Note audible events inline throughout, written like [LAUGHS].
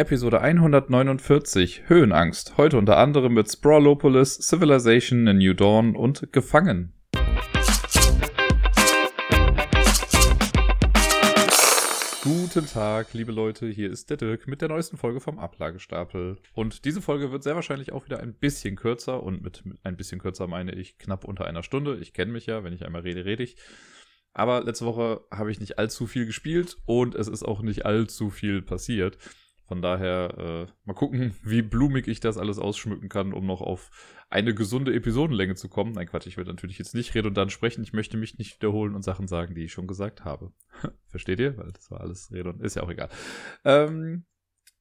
Episode 149 Höhenangst. Heute unter anderem mit Sprawlopolis, Civilization, A New Dawn und Gefangen. Guten Tag, liebe Leute, hier ist der Dirk mit der neuesten Folge vom Ablagestapel. Und diese Folge wird sehr wahrscheinlich auch wieder ein bisschen kürzer und mit ein bisschen kürzer meine ich knapp unter einer Stunde. Ich kenne mich ja, wenn ich einmal rede, rede ich. Aber letzte Woche habe ich nicht allzu viel gespielt und es ist auch nicht allzu viel passiert. Von daher äh, mal gucken, wie blumig ich das alles ausschmücken kann, um noch auf eine gesunde Episodenlänge zu kommen. Nein, Quatsch, ich werde natürlich jetzt nicht redundant sprechen. Ich möchte mich nicht wiederholen und Sachen sagen, die ich schon gesagt habe. [LAUGHS] Versteht ihr? Weil das war alles redundant. Ist ja auch egal. Ähm,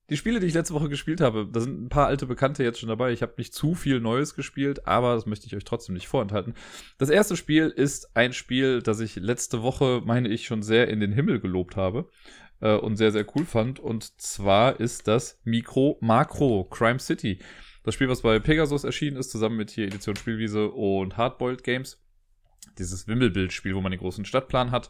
die Spiele, die ich letzte Woche gespielt habe, da sind ein paar alte Bekannte jetzt schon dabei. Ich habe nicht zu viel Neues gespielt, aber das möchte ich euch trotzdem nicht vorenthalten. Das erste Spiel ist ein Spiel, das ich letzte Woche, meine ich, schon sehr in den Himmel gelobt habe äh, und sehr, sehr cool fand. Und zwar ist das Mikro Makro Crime City. Das Spiel, was bei Pegasus erschienen ist, zusammen mit hier Edition Spielwiese und Hardboiled Games. Dieses Wimmelbildspiel, wo man den großen Stadtplan hat,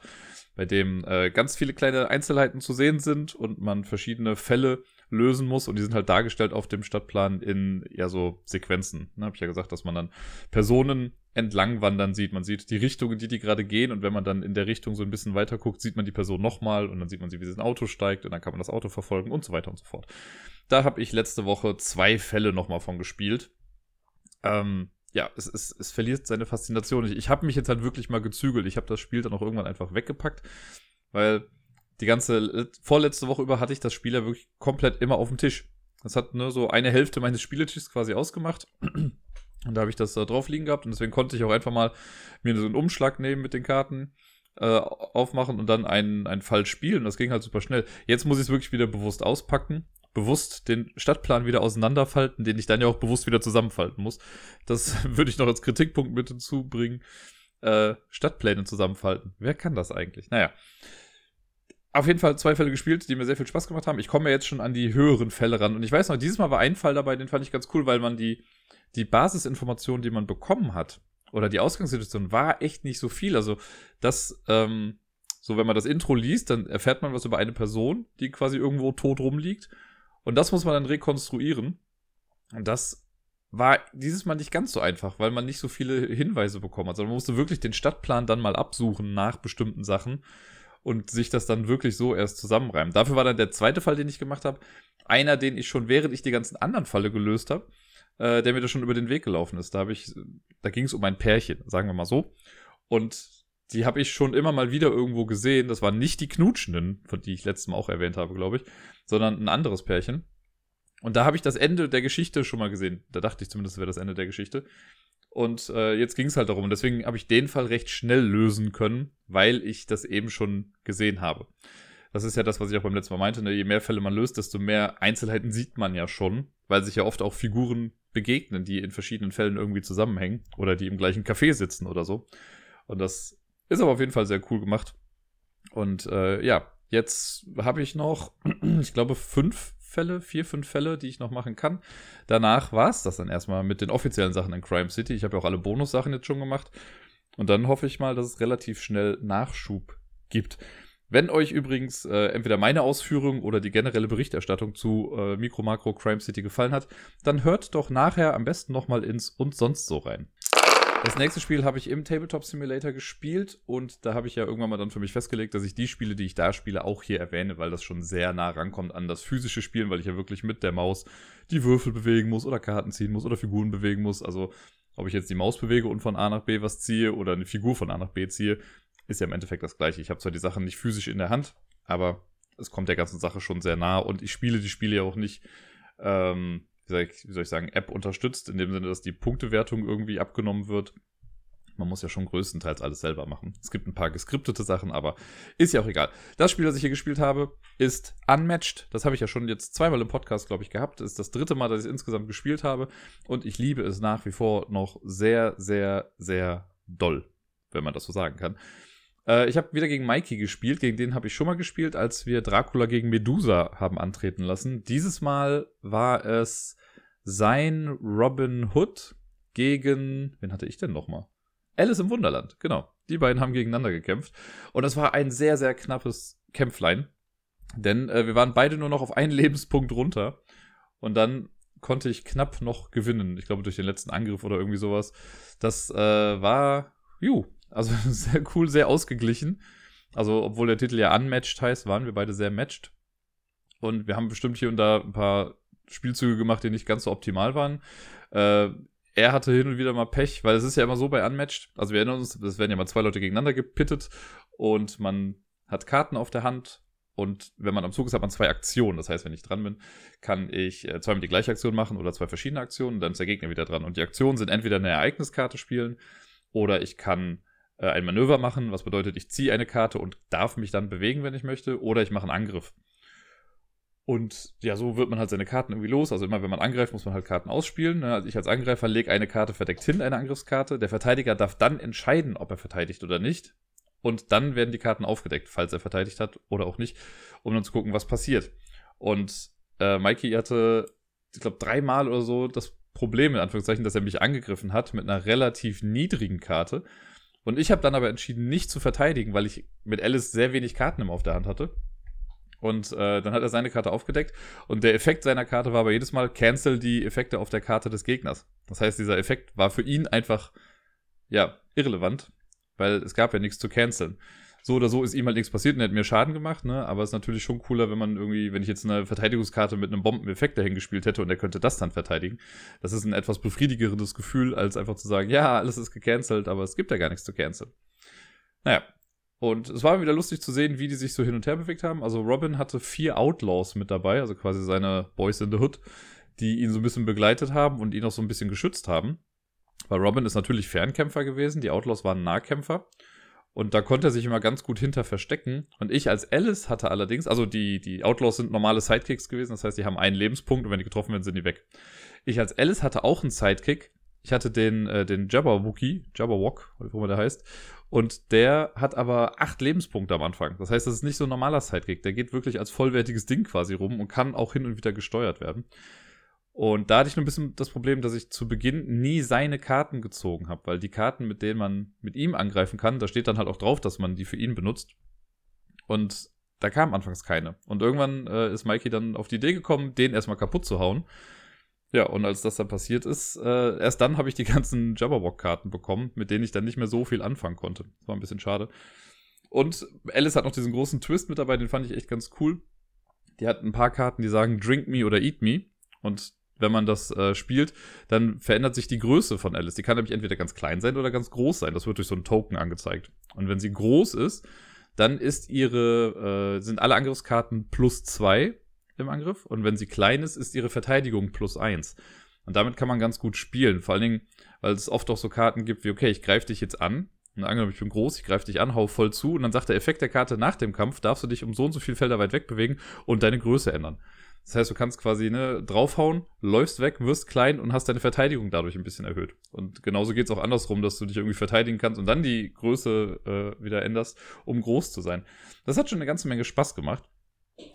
bei dem äh, ganz viele kleine Einzelheiten zu sehen sind und man verschiedene Fälle lösen muss. Und die sind halt dargestellt auf dem Stadtplan in ja so Sequenzen. Ne, Habe ich ja gesagt, dass man dann Personen entlang wandern sieht. Man sieht die Richtung, in die die gerade gehen. Und wenn man dann in der Richtung so ein bisschen weiter guckt, sieht man die Person nochmal. Und dann sieht man sie, wie sie ins Auto steigt. Und dann kann man das Auto verfolgen und so weiter und so fort. Da habe ich letzte Woche zwei Fälle nochmal von gespielt. Ähm, ja, es, es, es verliert seine Faszination. Ich, ich habe mich jetzt halt wirklich mal gezügelt. Ich habe das Spiel dann auch irgendwann einfach weggepackt, weil die ganze vorletzte Woche über hatte ich das Spiel ja wirklich komplett immer auf dem Tisch. Das hat nur so eine Hälfte meines Spieletischs quasi ausgemacht. [CLEARS THROAT] Und da habe ich das da drauf liegen gehabt und deswegen konnte ich auch einfach mal mir so einen Umschlag nehmen mit den Karten, äh, aufmachen und dann einen, einen Fall spielen. Das ging halt super schnell. Jetzt muss ich es wirklich wieder bewusst auspacken, bewusst den Stadtplan wieder auseinanderfalten, den ich dann ja auch bewusst wieder zusammenfalten muss. Das [LAUGHS] würde ich noch als Kritikpunkt mit hinzubringen. Äh, Stadtpläne zusammenfalten. Wer kann das eigentlich? Naja auf jeden Fall zwei Fälle gespielt, die mir sehr viel Spaß gemacht haben. Ich komme ja jetzt schon an die höheren Fälle ran. Und ich weiß noch, dieses Mal war ein Fall dabei, den fand ich ganz cool, weil man die, die Basisinformationen, die man bekommen hat, oder die Ausgangssituation, war echt nicht so viel. Also, das, ähm, so wenn man das Intro liest, dann erfährt man was über eine Person, die quasi irgendwo tot rumliegt. Und das muss man dann rekonstruieren. Und das war dieses Mal nicht ganz so einfach, weil man nicht so viele Hinweise bekommen hat, sondern man musste wirklich den Stadtplan dann mal absuchen nach bestimmten Sachen und sich das dann wirklich so erst zusammenreimen. Dafür war dann der zweite Fall, den ich gemacht habe, einer, den ich schon während ich die ganzen anderen Falle gelöst habe, äh, der mir da schon über den Weg gelaufen ist. Da da ging es um ein Pärchen, sagen wir mal so. Und die habe ich schon immer mal wieder irgendwo gesehen. Das waren nicht die Knutschenden, von die ich letztes Mal auch erwähnt habe, glaube ich, sondern ein anderes Pärchen. Und da habe ich das Ende der Geschichte schon mal gesehen. Da dachte ich zumindest, wäre das Ende der Geschichte. Und äh, jetzt ging es halt darum. Und deswegen habe ich den Fall recht schnell lösen können, weil ich das eben schon gesehen habe. Das ist ja das, was ich auch beim letzten Mal meinte. Ne? Je mehr Fälle man löst, desto mehr Einzelheiten sieht man ja schon, weil sich ja oft auch Figuren begegnen, die in verschiedenen Fällen irgendwie zusammenhängen oder die im gleichen Café sitzen oder so. Und das ist aber auf jeden Fall sehr cool gemacht. Und äh, ja, jetzt habe ich noch, [CLEARS THROAT] ich glaube, fünf Fälle, vier, fünf Fälle, die ich noch machen kann. Danach war es das dann erstmal mit den offiziellen Sachen in Crime City. Ich habe ja auch alle Bonussachen jetzt schon gemacht. Und dann hoffe ich mal, dass es relativ schnell Nachschub gibt. Wenn euch übrigens äh, entweder meine Ausführung oder die generelle Berichterstattung zu äh, Micro Macro Crime City gefallen hat, dann hört doch nachher am besten nochmal ins und sonst so rein. Das nächste Spiel habe ich im Tabletop Simulator gespielt und da habe ich ja irgendwann mal dann für mich festgelegt, dass ich die Spiele, die ich da spiele, auch hier erwähne, weil das schon sehr nah rankommt an das physische Spielen, weil ich ja wirklich mit der Maus die Würfel bewegen muss oder Karten ziehen muss oder Figuren bewegen muss. Also ob ich jetzt die Maus bewege und von A nach B was ziehe oder eine Figur von A nach B ziehe, ist ja im Endeffekt das gleiche. Ich habe zwar die Sachen nicht physisch in der Hand, aber es kommt der ganzen Sache schon sehr nah und ich spiele die Spiele ja auch nicht ähm, wie soll, ich, wie soll ich sagen, App unterstützt, in dem Sinne, dass die Punktewertung irgendwie abgenommen wird. Man muss ja schon größtenteils alles selber machen. Es gibt ein paar geskriptete Sachen, aber ist ja auch egal. Das Spiel, das ich hier gespielt habe, ist Unmatched. Das habe ich ja schon jetzt zweimal im Podcast, glaube ich, gehabt. Das ist das dritte Mal, dass ich es insgesamt gespielt habe. Und ich liebe es nach wie vor noch sehr, sehr, sehr doll, wenn man das so sagen kann. Äh, ich habe wieder gegen Mikey gespielt. Gegen den habe ich schon mal gespielt, als wir Dracula gegen Medusa haben antreten lassen. Dieses Mal war es sein Robin Hood gegen, wen hatte ich denn nochmal? Alice im Wunderland, genau. Die beiden haben gegeneinander gekämpft. Und es war ein sehr, sehr knappes Kämpflein. Denn äh, wir waren beide nur noch auf einen [LAUGHS] Lebenspunkt runter. Und dann konnte ich knapp noch gewinnen. Ich glaube, durch den letzten Angriff oder irgendwie sowas. Das äh, war, ju, also [LAUGHS] sehr cool, sehr ausgeglichen. Also, obwohl der Titel ja unmatched heißt, waren wir beide sehr matched. Und wir haben bestimmt hier und da ein paar Spielzüge gemacht, die nicht ganz so optimal waren. Äh, er hatte hin und wieder mal Pech, weil es ist ja immer so bei Unmatched. Also wir erinnern uns, es werden ja mal zwei Leute gegeneinander gepittet und man hat Karten auf der Hand und wenn man am Zug ist, hat man zwei Aktionen. Das heißt, wenn ich dran bin, kann ich äh, zweimal die gleiche Aktion machen oder zwei verschiedene Aktionen, dann ist der Gegner wieder dran. Und die Aktionen sind entweder eine Ereigniskarte spielen oder ich kann äh, ein Manöver machen, was bedeutet, ich ziehe eine Karte und darf mich dann bewegen, wenn ich möchte, oder ich mache einen Angriff. Und ja, so wird man halt seine Karten irgendwie los. Also immer, wenn man angreift, muss man halt Karten ausspielen. Ne? Also ich als Angreifer lege eine Karte verdeckt hin, eine Angriffskarte. Der Verteidiger darf dann entscheiden, ob er verteidigt oder nicht. Und dann werden die Karten aufgedeckt, falls er verteidigt hat oder auch nicht, um dann zu gucken, was passiert. Und äh, Mikey hatte, ich glaube, dreimal oder so das Problem, in Anführungszeichen, dass er mich angegriffen hat mit einer relativ niedrigen Karte. Und ich habe dann aber entschieden, nicht zu verteidigen, weil ich mit Alice sehr wenig Karten immer auf der Hand hatte. Und äh, dann hat er seine Karte aufgedeckt. Und der Effekt seiner Karte war aber jedes Mal, cancel die Effekte auf der Karte des Gegners. Das heißt, dieser Effekt war für ihn einfach, ja, irrelevant, weil es gab ja nichts zu canceln. So oder so ist ihm halt nichts passiert und er hat mir Schaden gemacht, ne? Aber es ist natürlich schon cooler, wenn man irgendwie, wenn ich jetzt eine Verteidigungskarte mit einem Bombeneffekt dahin gespielt hätte und er könnte das dann verteidigen. Das ist ein etwas befriedigerendes Gefühl, als einfach zu sagen, ja, alles ist gecancelt, aber es gibt ja gar nichts zu canceln. Naja, und es war wieder lustig zu sehen, wie die sich so hin und her bewegt haben. Also Robin hatte vier Outlaws mit dabei, also quasi seine Boys in the Hood, die ihn so ein bisschen begleitet haben und ihn auch so ein bisschen geschützt haben. Weil Robin ist natürlich Fernkämpfer gewesen, die Outlaws waren Nahkämpfer. Und da konnte er sich immer ganz gut hinter verstecken. Und ich als Alice hatte allerdings, also die, die Outlaws sind normale Sidekicks gewesen, das heißt, die haben einen Lebenspunkt und wenn die getroffen werden, sind die weg. Ich als Alice hatte auch einen Sidekick. Ich hatte den, äh, den Jabberwocky, Jabberwock, wie immer der heißt. Und der hat aber acht Lebenspunkte am Anfang. Das heißt, das ist nicht so ein normaler Sidekick. Der geht wirklich als vollwertiges Ding quasi rum und kann auch hin und wieder gesteuert werden. Und da hatte ich nur ein bisschen das Problem, dass ich zu Beginn nie seine Karten gezogen habe, weil die Karten, mit denen man mit ihm angreifen kann, da steht dann halt auch drauf, dass man die für ihn benutzt. Und da kam anfangs keine. Und irgendwann äh, ist Mikey dann auf die Idee gekommen, den erstmal kaputt zu hauen. Ja, und als das dann passiert ist, äh, erst dann habe ich die [LAUGHS] ganzen Jabberwock-Karten bekommen, mit denen ich dann nicht mehr so viel anfangen konnte. Das war ein bisschen schade. Und Alice hat noch diesen großen Twist mit dabei, den fand ich echt ganz cool. Die hat ein paar Karten, die sagen Drink Me oder Eat Me. Und wenn man das äh, spielt, dann verändert sich die Größe von Alice. Die kann nämlich entweder ganz klein sein oder ganz groß sein. Das wird durch so einen Token angezeigt. Und wenn sie groß ist, dann ist ihre, äh, sind alle Angriffskarten plus zwei im Angriff. Und wenn sie klein ist, ist ihre Verteidigung plus eins. Und damit kann man ganz gut spielen. Vor allen Dingen, weil es oft auch so Karten gibt wie, okay, ich greife dich jetzt an. Und angenommen, ich bin groß, ich greife dich an, hau voll zu. Und dann sagt der Effekt der Karte nach dem Kampf, darfst du dich um so und so viele Felder weit weg bewegen und deine Größe ändern. Das heißt, du kannst quasi ne, draufhauen, läufst weg, wirst klein und hast deine Verteidigung dadurch ein bisschen erhöht. Und genauso geht es auch andersrum, dass du dich irgendwie verteidigen kannst und dann die Größe äh, wieder änderst, um groß zu sein. Das hat schon eine ganze Menge Spaß gemacht.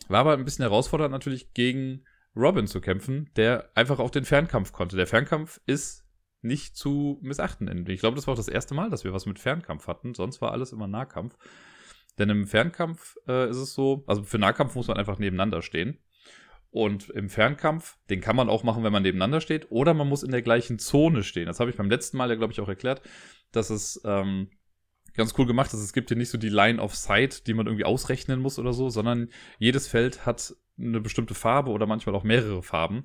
War aber ein bisschen herausfordernd natürlich gegen Robin zu kämpfen, der einfach auch den Fernkampf konnte. Der Fernkampf ist nicht zu missachten. Ich glaube, das war auch das erste Mal, dass wir was mit Fernkampf hatten. Sonst war alles immer Nahkampf. Denn im Fernkampf äh, ist es so, also für Nahkampf muss man einfach nebeneinander stehen. Und im Fernkampf, den kann man auch machen, wenn man nebeneinander steht, oder man muss in der gleichen Zone stehen. Das habe ich beim letzten Mal ja, glaube ich, auch erklärt, dass es ähm, ganz cool gemacht ist. Es gibt hier nicht so die Line of Sight, die man irgendwie ausrechnen muss oder so, sondern jedes Feld hat eine bestimmte Farbe oder manchmal auch mehrere Farben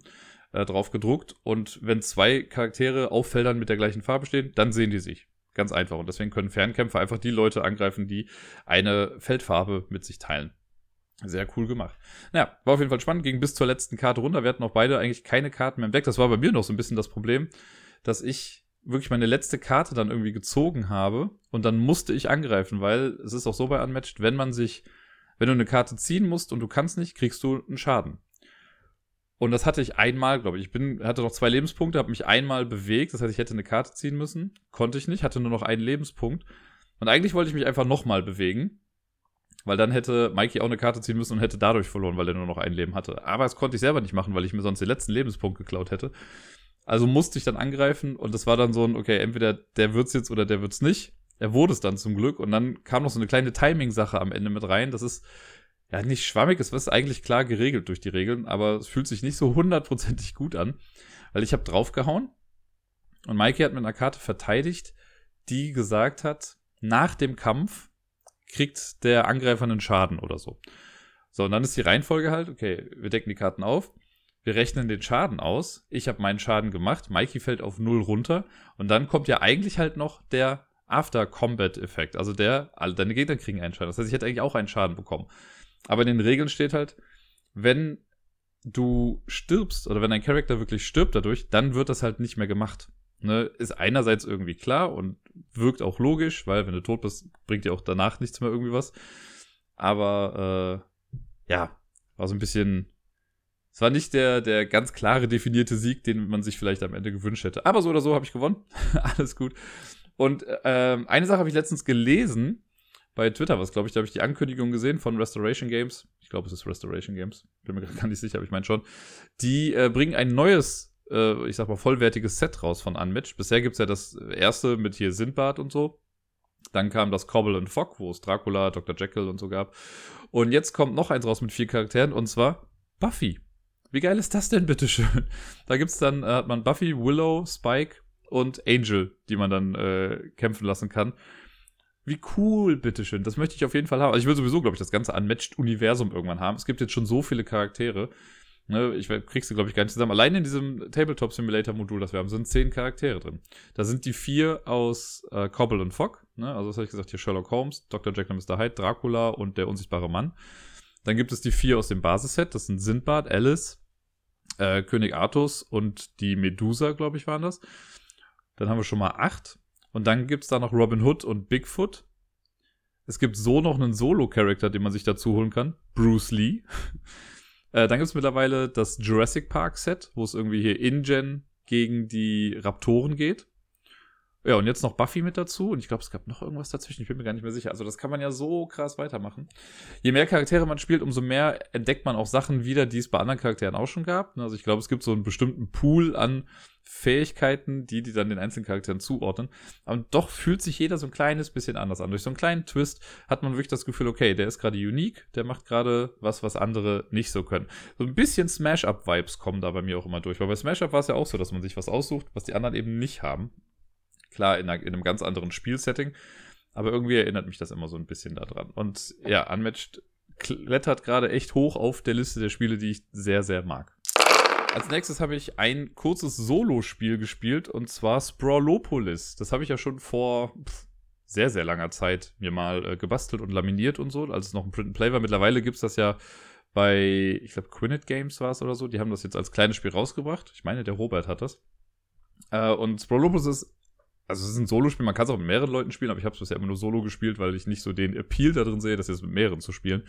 äh, drauf gedruckt. Und wenn zwei Charaktere auf Feldern mit der gleichen Farbe stehen, dann sehen die sich. Ganz einfach. Und deswegen können Fernkämpfer einfach die Leute angreifen, die eine Feldfarbe mit sich teilen. Sehr cool gemacht. Naja, war auf jeden Fall spannend. Ging bis zur letzten Karte runter. Wir hatten auch beide eigentlich keine Karten mehr im Deck. Das war bei mir noch so ein bisschen das Problem, dass ich wirklich meine letzte Karte dann irgendwie gezogen habe und dann musste ich angreifen, weil es ist auch so bei Unmatched, wenn man sich, wenn du eine Karte ziehen musst und du kannst nicht, kriegst du einen Schaden. Und das hatte ich einmal, glaube ich. Ich bin, hatte noch zwei Lebenspunkte, habe mich einmal bewegt. Das heißt, ich hätte eine Karte ziehen müssen. Konnte ich nicht, hatte nur noch einen Lebenspunkt. Und eigentlich wollte ich mich einfach nochmal bewegen. Weil dann hätte Mikey auch eine Karte ziehen müssen und hätte dadurch verloren, weil er nur noch ein Leben hatte. Aber das konnte ich selber nicht machen, weil ich mir sonst den letzten Lebenspunkt geklaut hätte. Also musste ich dann angreifen und das war dann so ein, okay, entweder der wird's jetzt oder der wird's nicht. Er wurde es dann zum Glück und dann kam noch so eine kleine Timing-Sache am Ende mit rein. Das ist ja, nicht schwammig, es ist eigentlich klar geregelt durch die Regeln, aber es fühlt sich nicht so hundertprozentig gut an, weil ich habe draufgehauen und Mikey hat mit einer Karte verteidigt, die gesagt hat, nach dem Kampf kriegt der Angreifer einen Schaden oder so. So, und dann ist die Reihenfolge halt, okay, wir decken die Karten auf, wir rechnen den Schaden aus, ich habe meinen Schaden gemacht, Mikey fällt auf null runter und dann kommt ja eigentlich halt noch der After-Combat-Effekt, also der, alle deine Gegner kriegen einen Schaden. Das heißt, ich hätte eigentlich auch einen Schaden bekommen. Aber in den Regeln steht halt, wenn du stirbst oder wenn dein Charakter wirklich stirbt dadurch, dann wird das halt nicht mehr gemacht. Ne, ist einerseits irgendwie klar und wirkt auch logisch, weil wenn du tot bist, bringt dir auch danach nichts mehr irgendwie was. Aber äh, ja, war so ein bisschen. Es war nicht der, der ganz klare definierte Sieg, den man sich vielleicht am Ende gewünscht hätte. Aber so oder so habe ich gewonnen. [LAUGHS] Alles gut. Und äh, eine Sache habe ich letztens gelesen bei Twitter, was glaube ich, da habe ich die Ankündigung gesehen von Restoration Games. Ich glaube, es ist Restoration Games. Bin mir gar nicht sicher, aber ich meine schon. Die äh, bringen ein neues äh, ich sag mal, vollwertiges Set raus von Unmatch. Bisher gibt es ja das erste mit hier Sindbad und so. Dann kam das Cobble and Fogg, wo es Dracula, Dr. Jekyll und so gab. Und jetzt kommt noch eins raus mit vier Charakteren und zwar Buffy. Wie geil ist das denn, bitteschön? Da gibt's dann, äh, hat man Buffy, Willow, Spike und Angel, die man dann äh, kämpfen lassen kann. Wie cool, bitteschön. Das möchte ich auf jeden Fall haben. Also ich will sowieso, glaube ich, das ganze Unmatched-Universum irgendwann haben. Es gibt jetzt schon so viele Charaktere. Ne, ich kriegst du, glaube ich, gar nicht zusammen. Allein in diesem Tabletop Simulator Modul, das wir haben, sind zehn Charaktere drin. Da sind die vier aus äh, Cobble und Fogg. Ne? Also, was habe ich gesagt? Hier Sherlock Holmes, Dr. Jekyll und Mr. Hyde, Dracula und der unsichtbare Mann. Dann gibt es die vier aus dem Basisset. Das sind Sindbad, Alice, äh, König Artus und die Medusa, glaube ich, waren das. Dann haben wir schon mal acht. Und dann gibt es da noch Robin Hood und Bigfoot. Es gibt so noch einen Solo-Charakter, den man sich dazu holen kann. Bruce Lee. [LAUGHS] Äh, dann gibt es mittlerweile das Jurassic Park Set, wo es irgendwie hier InGen gegen die Raptoren geht. Ja, und jetzt noch Buffy mit dazu. Und ich glaube, es gab noch irgendwas dazwischen. Ich bin mir gar nicht mehr sicher. Also, das kann man ja so krass weitermachen. Je mehr Charaktere man spielt, umso mehr entdeckt man auch Sachen wieder, die es bei anderen Charakteren auch schon gab. Also, ich glaube, es gibt so einen bestimmten Pool an Fähigkeiten, die die dann den einzelnen Charakteren zuordnen. Aber doch fühlt sich jeder so ein kleines bisschen anders an. Durch so einen kleinen Twist hat man wirklich das Gefühl, okay, der ist gerade unique, der macht gerade was, was andere nicht so können. So ein bisschen Smash-Up-Vibes kommen da bei mir auch immer durch. Weil bei Smash-Up war es ja auch so, dass man sich was aussucht, was die anderen eben nicht haben. Klar, in, einer, in einem ganz anderen Spielsetting. Aber irgendwie erinnert mich das immer so ein bisschen daran. Und ja, Unmatched klettert gerade echt hoch auf der Liste der Spiele, die ich sehr, sehr mag. Als nächstes habe ich ein kurzes Solo-Spiel gespielt und zwar Sprawlopolis. Das habe ich ja schon vor pff, sehr, sehr langer Zeit mir mal äh, gebastelt und laminiert und so, als es noch ein Print-and-Play war. Mittlerweile gibt es das ja bei, ich glaube, Quinnet Games war es oder so. Die haben das jetzt als kleines Spiel rausgebracht. Ich meine, der Robert hat das. Äh, und Sprawlopolis ist also es ist ein Solo-Spiel, man kann es auch mit mehreren Leuten spielen, aber ich habe es bisher immer nur Solo gespielt, weil ich nicht so den Appeal da drin sehe, das jetzt mit mehreren zu spielen.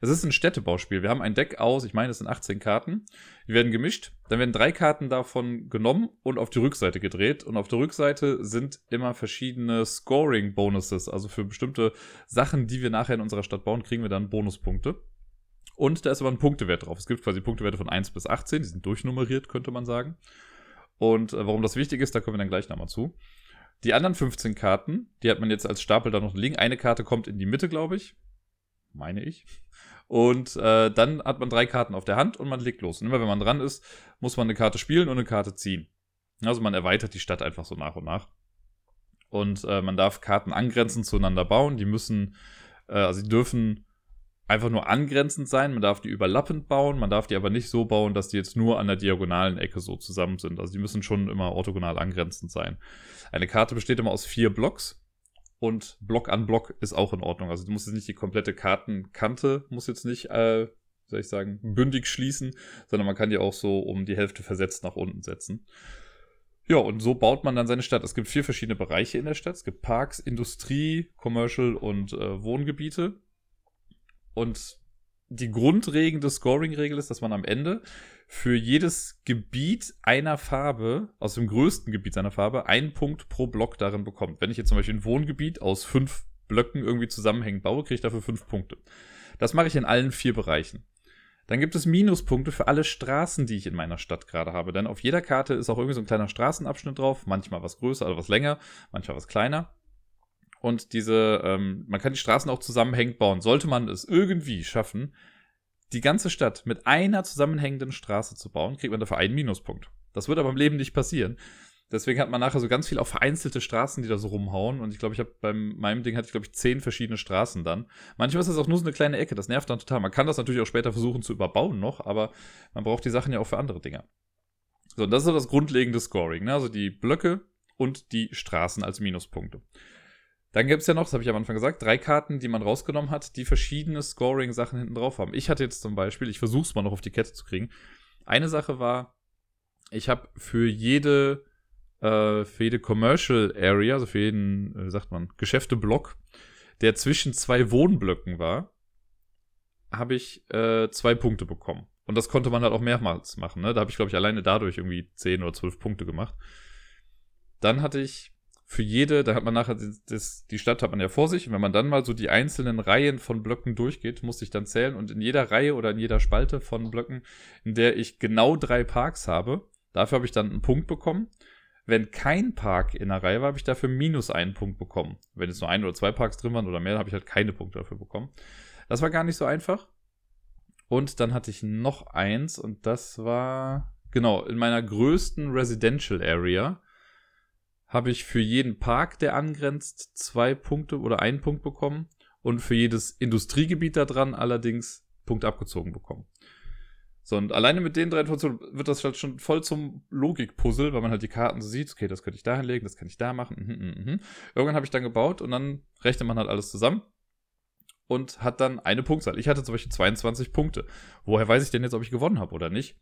Es ist ein Städtebauspiel. Wir haben ein Deck aus, ich meine, es sind 18 Karten. Die werden gemischt. Dann werden drei Karten davon genommen und auf die Rückseite gedreht. Und auf der Rückseite sind immer verschiedene Scoring-Bonuses. Also für bestimmte Sachen, die wir nachher in unserer Stadt bauen, kriegen wir dann Bonuspunkte. Und da ist aber ein Punktewert drauf. Es gibt quasi Punktewerte von 1 bis 18. Die sind durchnummeriert, könnte man sagen. Und äh, warum das wichtig ist, da kommen wir dann gleich nochmal zu. Die anderen 15 Karten, die hat man jetzt als Stapel da noch liegen. Eine Karte kommt in die Mitte, glaube ich. Meine ich. Und äh, dann hat man drei Karten auf der Hand und man legt los. Und immer wenn man dran ist, muss man eine Karte spielen und eine Karte ziehen. Also man erweitert die Stadt einfach so nach und nach. Und äh, man darf Karten angrenzend zueinander bauen. Die müssen, äh, also die dürfen einfach nur angrenzend sein. Man darf die überlappend bauen, man darf die aber nicht so bauen, dass die jetzt nur an der diagonalen Ecke so zusammen sind. Also die müssen schon immer orthogonal angrenzend sein. Eine Karte besteht immer aus vier Blocks und Block an Block ist auch in Ordnung. Also du musst jetzt nicht die komplette Kartenkante, muss jetzt nicht, äh, soll ich sagen, bündig schließen, sondern man kann die auch so um die Hälfte versetzt nach unten setzen. Ja, und so baut man dann seine Stadt. Es gibt vier verschiedene Bereiche in der Stadt. Es gibt Parks, Industrie, Commercial und äh, Wohngebiete. Und die grundlegende Scoring-Regel ist, dass man am Ende für jedes Gebiet einer Farbe, aus dem größten Gebiet seiner Farbe, einen Punkt pro Block darin bekommt. Wenn ich jetzt zum Beispiel ein Wohngebiet aus fünf Blöcken irgendwie zusammenhängend baue, kriege ich dafür fünf Punkte. Das mache ich in allen vier Bereichen. Dann gibt es Minuspunkte für alle Straßen, die ich in meiner Stadt gerade habe. Denn auf jeder Karte ist auch irgendwie so ein kleiner Straßenabschnitt drauf, manchmal was größer, also was länger, manchmal was kleiner. Und diese, ähm, man kann die Straßen auch zusammenhängend bauen. Sollte man es irgendwie schaffen, die ganze Stadt mit einer zusammenhängenden Straße zu bauen, kriegt man dafür einen Minuspunkt. Das wird aber im Leben nicht passieren. Deswegen hat man nachher so ganz viel auch vereinzelte Straßen, die da so rumhauen. Und ich glaube, ich habe beim meinem Ding hatte ich, glaube ich, zehn verschiedene Straßen dann. Manchmal ist das auch nur so eine kleine Ecke. Das nervt dann total. Man kann das natürlich auch später versuchen zu überbauen noch, aber man braucht die Sachen ja auch für andere Dinge. So, und das ist so das grundlegende Scoring. Ne? Also die Blöcke und die Straßen als Minuspunkte. Dann gibt es ja noch, das habe ich am Anfang gesagt, drei Karten, die man rausgenommen hat, die verschiedene Scoring-Sachen hinten drauf haben. Ich hatte jetzt zum Beispiel, ich versuche es mal noch auf die Kette zu kriegen. Eine Sache war, ich habe für jede, äh, für jede Commercial Area, also für jeden, äh, wie sagt man, Geschäfteblock, der zwischen zwei Wohnblöcken war, habe ich äh, zwei Punkte bekommen. Und das konnte man halt auch mehrmals machen. Ne? Da habe ich, glaube ich, alleine dadurch irgendwie zehn oder zwölf Punkte gemacht. Dann hatte ich für jede, da hat man nachher das, die Stadt hat man ja vor sich und wenn man dann mal so die einzelnen Reihen von Blöcken durchgeht, muss ich dann zählen und in jeder Reihe oder in jeder Spalte von Blöcken, in der ich genau drei Parks habe, dafür habe ich dann einen Punkt bekommen. Wenn kein Park in der Reihe war, habe ich dafür minus einen Punkt bekommen. Wenn jetzt nur ein oder zwei Parks drin waren oder mehr, habe ich halt keine Punkte dafür bekommen. Das war gar nicht so einfach. Und dann hatte ich noch eins und das war, genau, in meiner größten Residential Area habe ich für jeden Park, der angrenzt, zwei Punkte oder einen Punkt bekommen und für jedes Industriegebiet da dran allerdings Punkt abgezogen bekommen. So, und alleine mit den drei Informationen wird das halt schon voll zum Logikpuzzle, weil man halt die Karten so sieht, okay, das könnte ich da hinlegen, das kann ich da machen. Mhm, mhm, mhm. Irgendwann habe ich dann gebaut und dann rechnet man halt alles zusammen und hat dann eine Punktzahl. Ich hatte zum Beispiel 22 Punkte. Woher weiß ich denn jetzt, ob ich gewonnen habe oder nicht?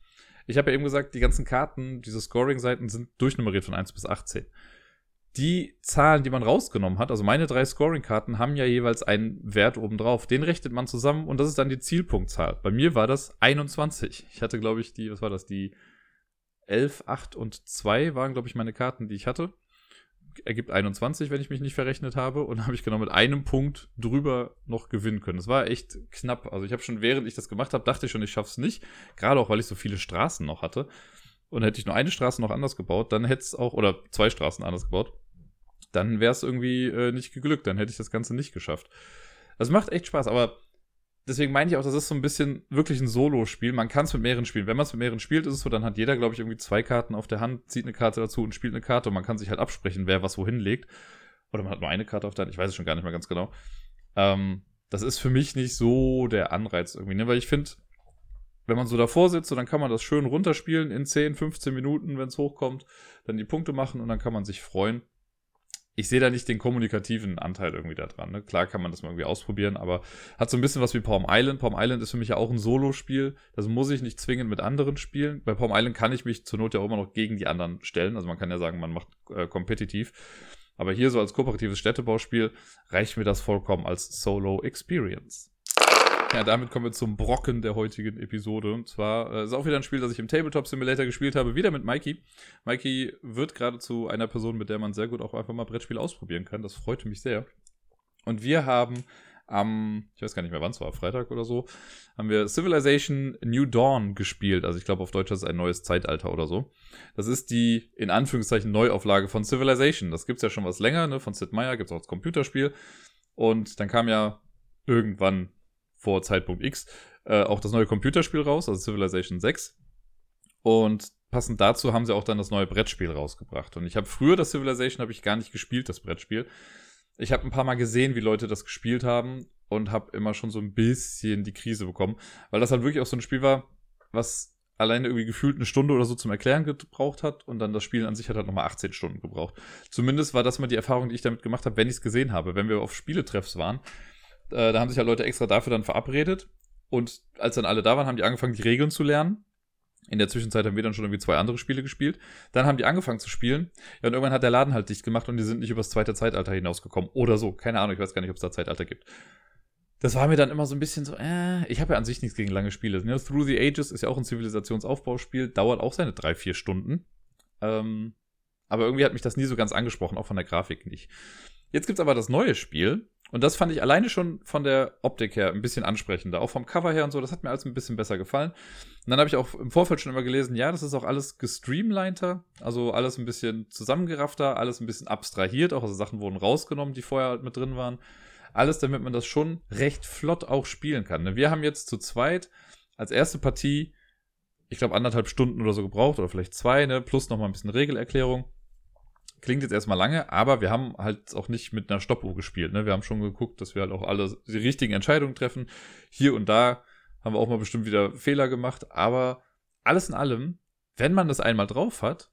Ich habe ja eben gesagt, die ganzen Karten, diese Scoring-Seiten sind durchnummeriert von 1 bis 18 die Zahlen, die man rausgenommen hat, also meine drei Scoring-Karten haben ja jeweils einen Wert obendrauf. Den rechnet man zusammen und das ist dann die Zielpunktzahl. Bei mir war das 21. Ich hatte, glaube ich, die, was war das, die 11, 8 und 2 waren, glaube ich, meine Karten, die ich hatte. Ergibt 21, wenn ich mich nicht verrechnet habe. Und [LAUGHS] habe ich genau mit einem Punkt drüber noch gewinnen können. Das war echt knapp. Also ich habe schon, während ich das gemacht habe, dachte ich schon, ich schaff's nicht. Gerade auch, weil ich so viele Straßen noch hatte. Und hätte ich nur eine Straße noch anders gebaut, dann hätte es auch, oder zwei Straßen anders gebaut, dann wäre es irgendwie äh, nicht geglückt, dann hätte ich das Ganze nicht geschafft. Das macht echt Spaß, aber deswegen meine ich auch, das ist so ein bisschen wirklich ein Solo-Spiel. Man kann es mit mehreren spielen. Wenn man es mit mehreren spielt, ist es so, dann hat jeder, glaube ich, irgendwie zwei Karten auf der Hand, zieht eine Karte dazu und spielt eine Karte und man kann sich halt absprechen, wer was wohin legt. Oder man hat nur eine Karte auf der Hand, ich weiß es schon gar nicht mehr ganz genau. Ähm, das ist für mich nicht so der Anreiz irgendwie, ne? weil ich finde, wenn man so davor sitzt, so, dann kann man das schön runterspielen in 10, 15 Minuten, wenn es hochkommt, dann die Punkte machen und dann kann man sich freuen ich sehe da nicht den kommunikativen Anteil irgendwie da dran. Ne? Klar kann man das mal irgendwie ausprobieren, aber hat so ein bisschen was wie Palm Island. Palm Island ist für mich ja auch ein Solo-Spiel. Das muss ich nicht zwingend mit anderen spielen. Bei Palm Island kann ich mich zur Not ja auch immer noch gegen die anderen stellen. Also man kann ja sagen, man macht äh, kompetitiv. Aber hier so als kooperatives Städtebauspiel reicht mir das vollkommen als Solo-Experience. Ja, damit kommen wir zum Brocken der heutigen Episode. Und zwar äh, ist auch wieder ein Spiel, das ich im Tabletop Simulator gespielt habe, wieder mit Mikey. Mikey wird gerade zu einer Person, mit der man sehr gut auch einfach mal Brettspiel ausprobieren kann. Das freut mich sehr. Und wir haben am, ich weiß gar nicht mehr wann es war, Freitag oder so, haben wir Civilization New Dawn gespielt. Also ich glaube auf Deutsch ist es ein neues Zeitalter oder so. Das ist die, in Anführungszeichen, Neuauflage von Civilization. Das gibt es ja schon was länger, ne? Von Sid Meier gibt es auch als Computerspiel. Und dann kam ja irgendwann vor Zeitpunkt X äh, auch das neue Computerspiel raus, also Civilization 6. Und passend dazu haben sie auch dann das neue Brettspiel rausgebracht. Und ich habe früher das Civilization habe ich gar nicht gespielt, das Brettspiel. Ich habe ein paar Mal gesehen, wie Leute das gespielt haben und habe immer schon so ein bisschen die Krise bekommen, weil das halt wirklich auch so ein Spiel war, was alleine irgendwie gefühlt eine Stunde oder so zum Erklären gebraucht hat und dann das Spiel an sich hat halt nochmal 18 Stunden gebraucht. Zumindest war das mal die Erfahrung, die ich damit gemacht habe, wenn ich es gesehen habe. Wenn wir auf Spieletreffs waren, äh, da haben sich ja Leute extra dafür dann verabredet. Und als dann alle da waren, haben die angefangen, die Regeln zu lernen. In der Zwischenzeit haben wir dann schon irgendwie zwei andere Spiele gespielt. Dann haben die angefangen zu spielen. Ja, und irgendwann hat der Laden halt dicht gemacht und die sind nicht übers zweite Zeitalter hinausgekommen. Oder so. Keine Ahnung, ich weiß gar nicht, ob es da Zeitalter gibt. Das war mir dann immer so ein bisschen so, äh, ich habe ja an sich nichts gegen lange Spiele. Ne? Through the Ages ist ja auch ein Zivilisationsaufbauspiel, dauert auch seine drei, vier Stunden. Ähm, aber irgendwie hat mich das nie so ganz angesprochen, auch von der Grafik nicht. Jetzt gibt's aber das neue Spiel und das fand ich alleine schon von der Optik her ein bisschen ansprechender, auch vom Cover her und so, das hat mir alles ein bisschen besser gefallen. Und dann habe ich auch im Vorfeld schon immer gelesen, ja, das ist auch alles gestreamliner, also alles ein bisschen zusammengeraffter, alles ein bisschen abstrahiert, auch also Sachen wurden rausgenommen, die vorher halt mit drin waren. Alles, damit man das schon recht flott auch spielen kann. Ne? Wir haben jetzt zu zweit als erste Partie, ich glaube, anderthalb Stunden oder so gebraucht, oder vielleicht zwei, ne, plus nochmal ein bisschen Regelerklärung. Klingt jetzt erstmal lange, aber wir haben halt auch nicht mit einer Stoppuhr gespielt. Ne? Wir haben schon geguckt, dass wir halt auch alle die richtigen Entscheidungen treffen. Hier und da haben wir auch mal bestimmt wieder Fehler gemacht, aber alles in allem, wenn man das einmal drauf hat,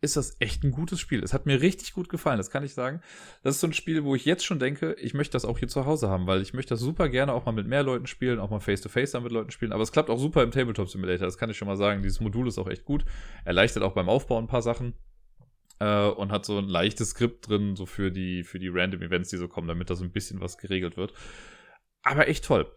ist das echt ein gutes Spiel. Es hat mir richtig gut gefallen, das kann ich sagen. Das ist so ein Spiel, wo ich jetzt schon denke, ich möchte das auch hier zu Hause haben, weil ich möchte das super gerne auch mal mit mehr Leuten spielen, auch mal face-to-face -face mit Leuten spielen. Aber es klappt auch super im Tabletop Simulator, das kann ich schon mal sagen. Dieses Modul ist auch echt gut. Erleichtert auch beim Aufbau ein paar Sachen. Äh, und hat so ein leichtes Skript drin, so für die, für die Random Events, die so kommen, damit da so ein bisschen was geregelt wird. Aber echt toll.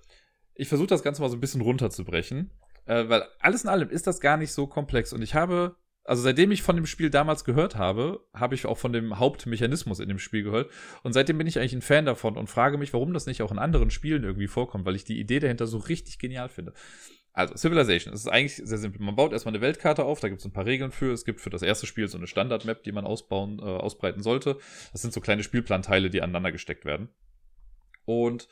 Ich versuche das Ganze mal so ein bisschen runterzubrechen, äh, weil alles in allem ist das gar nicht so komplex. Und ich habe also seitdem ich von dem Spiel damals gehört habe, habe ich auch von dem Hauptmechanismus in dem Spiel gehört. Und seitdem bin ich eigentlich ein Fan davon und frage mich, warum das nicht auch in anderen Spielen irgendwie vorkommt, weil ich die Idee dahinter so richtig genial finde. Also, Civilization, es ist eigentlich sehr simpel. Man baut erstmal eine Weltkarte auf, da gibt es ein paar Regeln für. Es gibt für das erste Spiel so eine Standard-Map, die man ausbauen, äh, ausbreiten sollte. Das sind so kleine Spielplanteile, die aneinander gesteckt werden. Und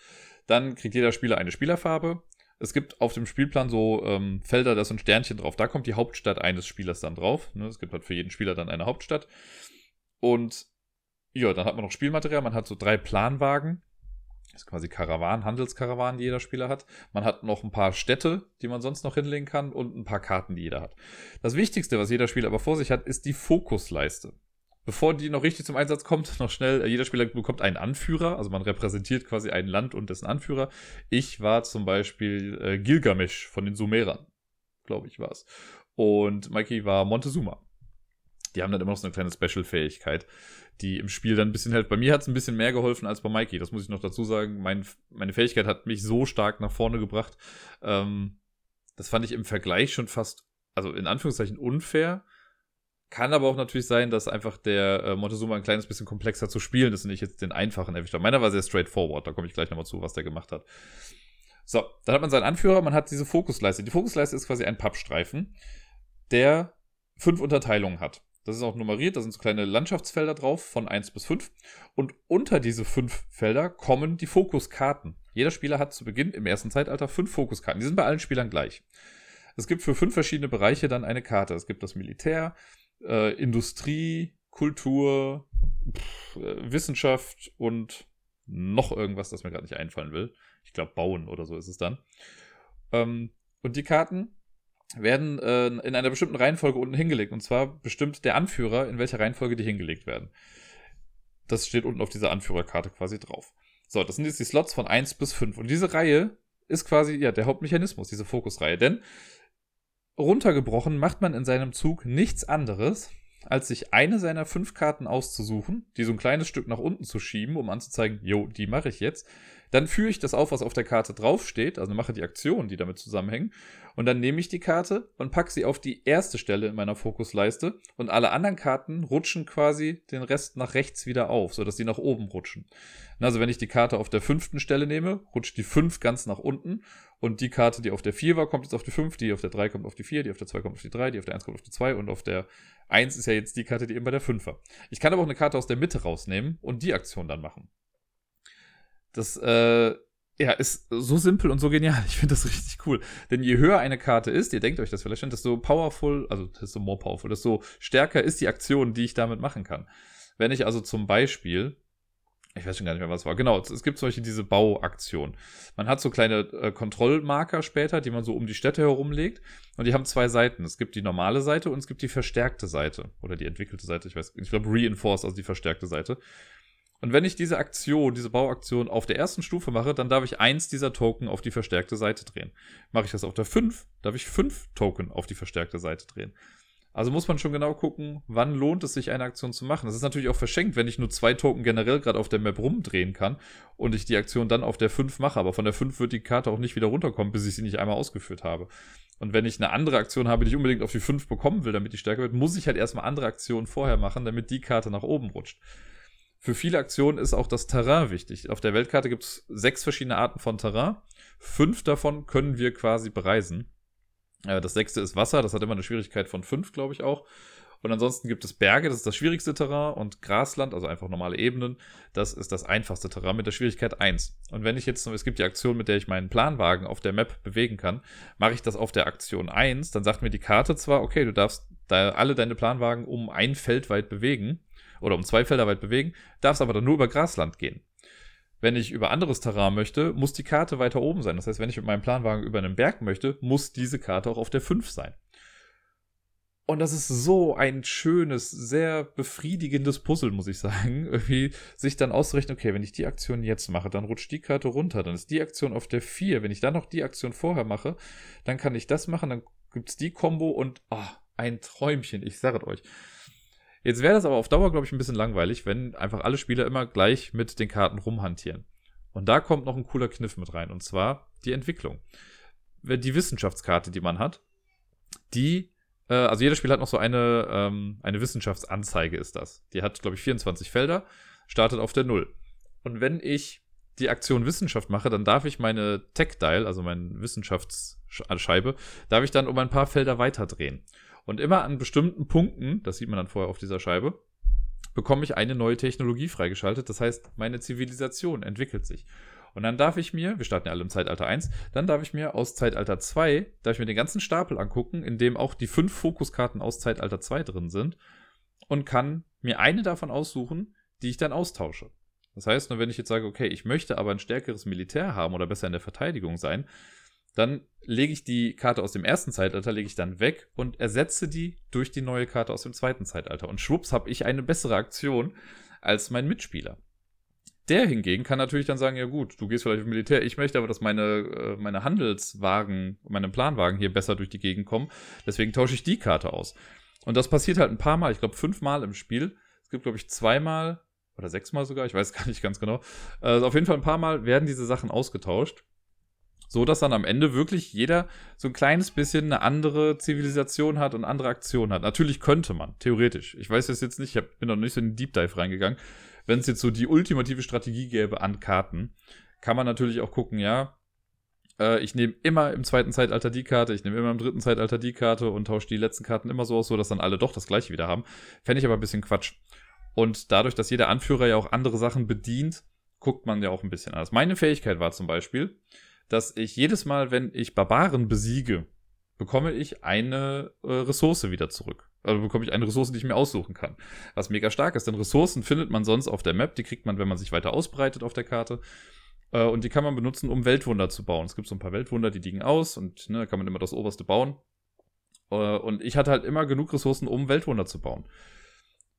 dann kriegt jeder Spieler eine Spielerfarbe es gibt auf dem Spielplan so ähm, Felder, da ein Sternchen drauf. Da kommt die Hauptstadt eines Spielers dann drauf. Ne? Es gibt halt für jeden Spieler dann eine Hauptstadt. Und ja, dann hat man noch Spielmaterial. Man hat so drei Planwagen. Das ist quasi Karawanen, Handelskarawanen, die jeder Spieler hat. Man hat noch ein paar Städte, die man sonst noch hinlegen kann und ein paar Karten, die jeder hat. Das Wichtigste, was jeder Spieler aber vor sich hat, ist die Fokusleiste bevor die noch richtig zum Einsatz kommt, noch schnell, äh, jeder Spieler bekommt einen Anführer, also man repräsentiert quasi ein Land und dessen Anführer. Ich war zum Beispiel äh, Gilgamesh von den Sumerern, glaube ich war es. Und Mikey war Montezuma. Die haben dann immer noch so eine kleine Special-Fähigkeit, die im Spiel dann ein bisschen hält. Bei mir hat es ein bisschen mehr geholfen als bei Mikey, das muss ich noch dazu sagen. Mein, meine Fähigkeit hat mich so stark nach vorne gebracht. Ähm, das fand ich im Vergleich schon fast, also in Anführungszeichen unfair kann aber auch natürlich sein, dass einfach der äh, Montezuma ein kleines bisschen komplexer zu spielen ist und ich jetzt den einfachen erwischt habe. Meiner war sehr straightforward, da komme ich gleich nochmal zu, was der gemacht hat. So, dann hat man seinen Anführer, man hat diese Fokusleiste. Die Fokusleiste ist quasi ein Pappstreifen, der fünf Unterteilungen hat. Das ist auch nummeriert, da sind so kleine Landschaftsfelder drauf von 1 bis 5. Und unter diese fünf Felder kommen die Fokuskarten. Jeder Spieler hat zu Beginn im ersten Zeitalter fünf Fokuskarten. Die sind bei allen Spielern gleich. Es gibt für fünf verschiedene Bereiche dann eine Karte. Es gibt das Militär, äh, Industrie, Kultur, pff, äh, Wissenschaft und noch irgendwas, das mir gerade nicht einfallen will. Ich glaube, Bauen oder so ist es dann. Ähm, und die Karten werden äh, in einer bestimmten Reihenfolge unten hingelegt. Und zwar bestimmt der Anführer, in welcher Reihenfolge die hingelegt werden. Das steht unten auf dieser Anführerkarte quasi drauf. So, das sind jetzt die Slots von 1 bis 5. Und diese Reihe ist quasi ja der Hauptmechanismus, diese Fokusreihe. Denn runtergebrochen macht man in seinem Zug nichts anderes, als sich eine seiner fünf Karten auszusuchen, die so ein kleines Stück nach unten zu schieben, um anzuzeigen, jo, die mache ich jetzt. Dann führe ich das auf, was auf der Karte draufsteht, also mache die Aktionen, die damit zusammenhängen. Und dann nehme ich die Karte und packe sie auf die erste Stelle in meiner Fokusleiste. Und alle anderen Karten rutschen quasi den Rest nach rechts wieder auf, sodass die nach oben rutschen. Also wenn ich die Karte auf der fünften Stelle nehme, rutscht die fünf ganz nach unten. Und die Karte, die auf der vier war, kommt jetzt auf die fünf, die auf der drei kommt auf die vier, die auf der zwei kommt auf die drei, die auf der eins kommt auf die zwei und auf der eins ist ja jetzt die Karte, die eben bei der fünf war. Ich kann aber auch eine Karte aus der Mitte rausnehmen und die Aktion dann machen. Das äh, ja, ist so simpel und so genial. Ich finde das richtig cool. Denn je höher eine Karte ist, ihr denkt euch das vielleicht schon, desto powerful, also desto more powerful, desto stärker ist die Aktion, die ich damit machen kann. Wenn ich also zum Beispiel, ich weiß schon gar nicht mehr, was war. Genau, es gibt zum Beispiel diese Bauaktion. Man hat so kleine äh, Kontrollmarker später, die man so um die Städte herumlegt. Und die haben zwei Seiten. Es gibt die normale Seite und es gibt die verstärkte Seite. Oder die entwickelte Seite, ich weiß, ich glaube Reinforced, also die verstärkte Seite. Und wenn ich diese Aktion, diese Bauaktion auf der ersten Stufe mache, dann darf ich eins dieser Token auf die verstärkte Seite drehen. Mache ich das auf der 5, darf ich fünf Token auf die verstärkte Seite drehen. Also muss man schon genau gucken, wann lohnt es sich, eine Aktion zu machen. Das ist natürlich auch verschenkt, wenn ich nur zwei Token generell gerade auf der Map rumdrehen kann und ich die Aktion dann auf der 5 mache. Aber von der 5 wird die Karte auch nicht wieder runterkommen, bis ich sie nicht einmal ausgeführt habe. Und wenn ich eine andere Aktion habe, die ich unbedingt auf die 5 bekommen will, damit die stärker wird, muss ich halt erstmal andere Aktionen vorher machen, damit die Karte nach oben rutscht. Für viele Aktionen ist auch das Terrain wichtig. Auf der Weltkarte gibt es sechs verschiedene Arten von Terrain. Fünf davon können wir quasi bereisen. Äh, das sechste ist Wasser, das hat immer eine Schwierigkeit von fünf, glaube ich auch. Und ansonsten gibt es Berge, das ist das schwierigste Terrain, und Grasland, also einfach normale Ebenen, das ist das einfachste Terrain mit der Schwierigkeit 1. Und wenn ich jetzt, es gibt die Aktion, mit der ich meinen Planwagen auf der Map bewegen kann, mache ich das auf der Aktion 1, dann sagt mir die Karte zwar, okay, du darfst da alle deine Planwagen um ein Feld weit bewegen, oder um zwei Felder weit bewegen, darfst aber dann nur über Grasland gehen. Wenn ich über anderes Terrain möchte, muss die Karte weiter oben sein. Das heißt, wenn ich mit meinem Planwagen über einen Berg möchte, muss diese Karte auch auf der 5 sein. Und das ist so ein schönes, sehr befriedigendes Puzzle, muss ich sagen. [LAUGHS] Irgendwie sich dann auszurechnen, okay, wenn ich die Aktion jetzt mache, dann rutscht die Karte runter, dann ist die Aktion auf der 4. Wenn ich dann noch die Aktion vorher mache, dann kann ich das machen, dann gibt es die Combo und oh, ein Träumchen, ich sage euch. Jetzt wäre das aber auf Dauer, glaube ich, ein bisschen langweilig, wenn einfach alle Spieler immer gleich mit den Karten rumhantieren. Und da kommt noch ein cooler Kniff mit rein, und zwar die Entwicklung. Die Wissenschaftskarte, die man hat, die, äh, also jeder Spieler hat noch so eine, ähm, eine Wissenschaftsanzeige, ist das. Die hat, glaube ich, 24 Felder, startet auf der Null. Und wenn ich die Aktion Wissenschaft mache, dann darf ich meine Tech-Dial, also meine Wissenschaftsscheibe, darf ich dann um ein paar Felder weiter drehen. Und immer an bestimmten Punkten, das sieht man dann vorher auf dieser Scheibe, bekomme ich eine neue Technologie freigeschaltet. Das heißt, meine Zivilisation entwickelt sich. Und dann darf ich mir, wir starten ja alle im Zeitalter 1, dann darf ich mir aus Zeitalter 2, darf ich mir den ganzen Stapel angucken, in dem auch die fünf Fokuskarten aus Zeitalter 2 drin sind und kann mir eine davon aussuchen, die ich dann austausche. Das heißt, nur wenn ich jetzt sage, okay, ich möchte aber ein stärkeres Militär haben oder besser in der Verteidigung sein, dann lege ich die Karte aus dem ersten Zeitalter, lege ich dann weg und ersetze die durch die neue Karte aus dem zweiten Zeitalter. Und schwupps habe ich eine bessere Aktion als mein Mitspieler. Der hingegen kann natürlich dann sagen, ja gut, du gehst vielleicht im Militär, ich möchte aber, dass meine, äh, meine Handelswagen, meine Planwagen hier besser durch die Gegend kommen. Deswegen tausche ich die Karte aus. Und das passiert halt ein paar Mal, ich glaube fünfmal im Spiel. Es gibt, glaube ich, zweimal oder sechsmal sogar, ich weiß gar nicht ganz genau. Also auf jeden Fall ein paar Mal werden diese Sachen ausgetauscht. So dass dann am Ende wirklich jeder so ein kleines bisschen eine andere Zivilisation hat und andere Aktionen hat. Natürlich könnte man, theoretisch. Ich weiß es jetzt nicht, ich bin noch nicht so in den Deep Dive reingegangen. Wenn es jetzt so die ultimative Strategie gäbe an Karten, kann man natürlich auch gucken, ja, äh, ich nehme immer im zweiten Zeitalter die Karte, ich nehme immer im dritten Zeitalter die Karte und tausche die letzten Karten immer so aus, so dass dann alle doch das gleiche wieder haben. Fände ich aber ein bisschen Quatsch. Und dadurch, dass jeder Anführer ja auch andere Sachen bedient, guckt man ja auch ein bisschen anders. Meine Fähigkeit war zum Beispiel, dass ich jedes Mal, wenn ich Barbaren besiege, bekomme ich eine äh, Ressource wieder zurück. Also bekomme ich eine Ressource, die ich mir aussuchen kann. Was mega stark ist, denn Ressourcen findet man sonst auf der Map, die kriegt man, wenn man sich weiter ausbreitet auf der Karte. Äh, und die kann man benutzen, um Weltwunder zu bauen. Es gibt so ein paar Weltwunder, die liegen aus und ne, da kann man immer das oberste bauen. Äh, und ich hatte halt immer genug Ressourcen, um Weltwunder zu bauen.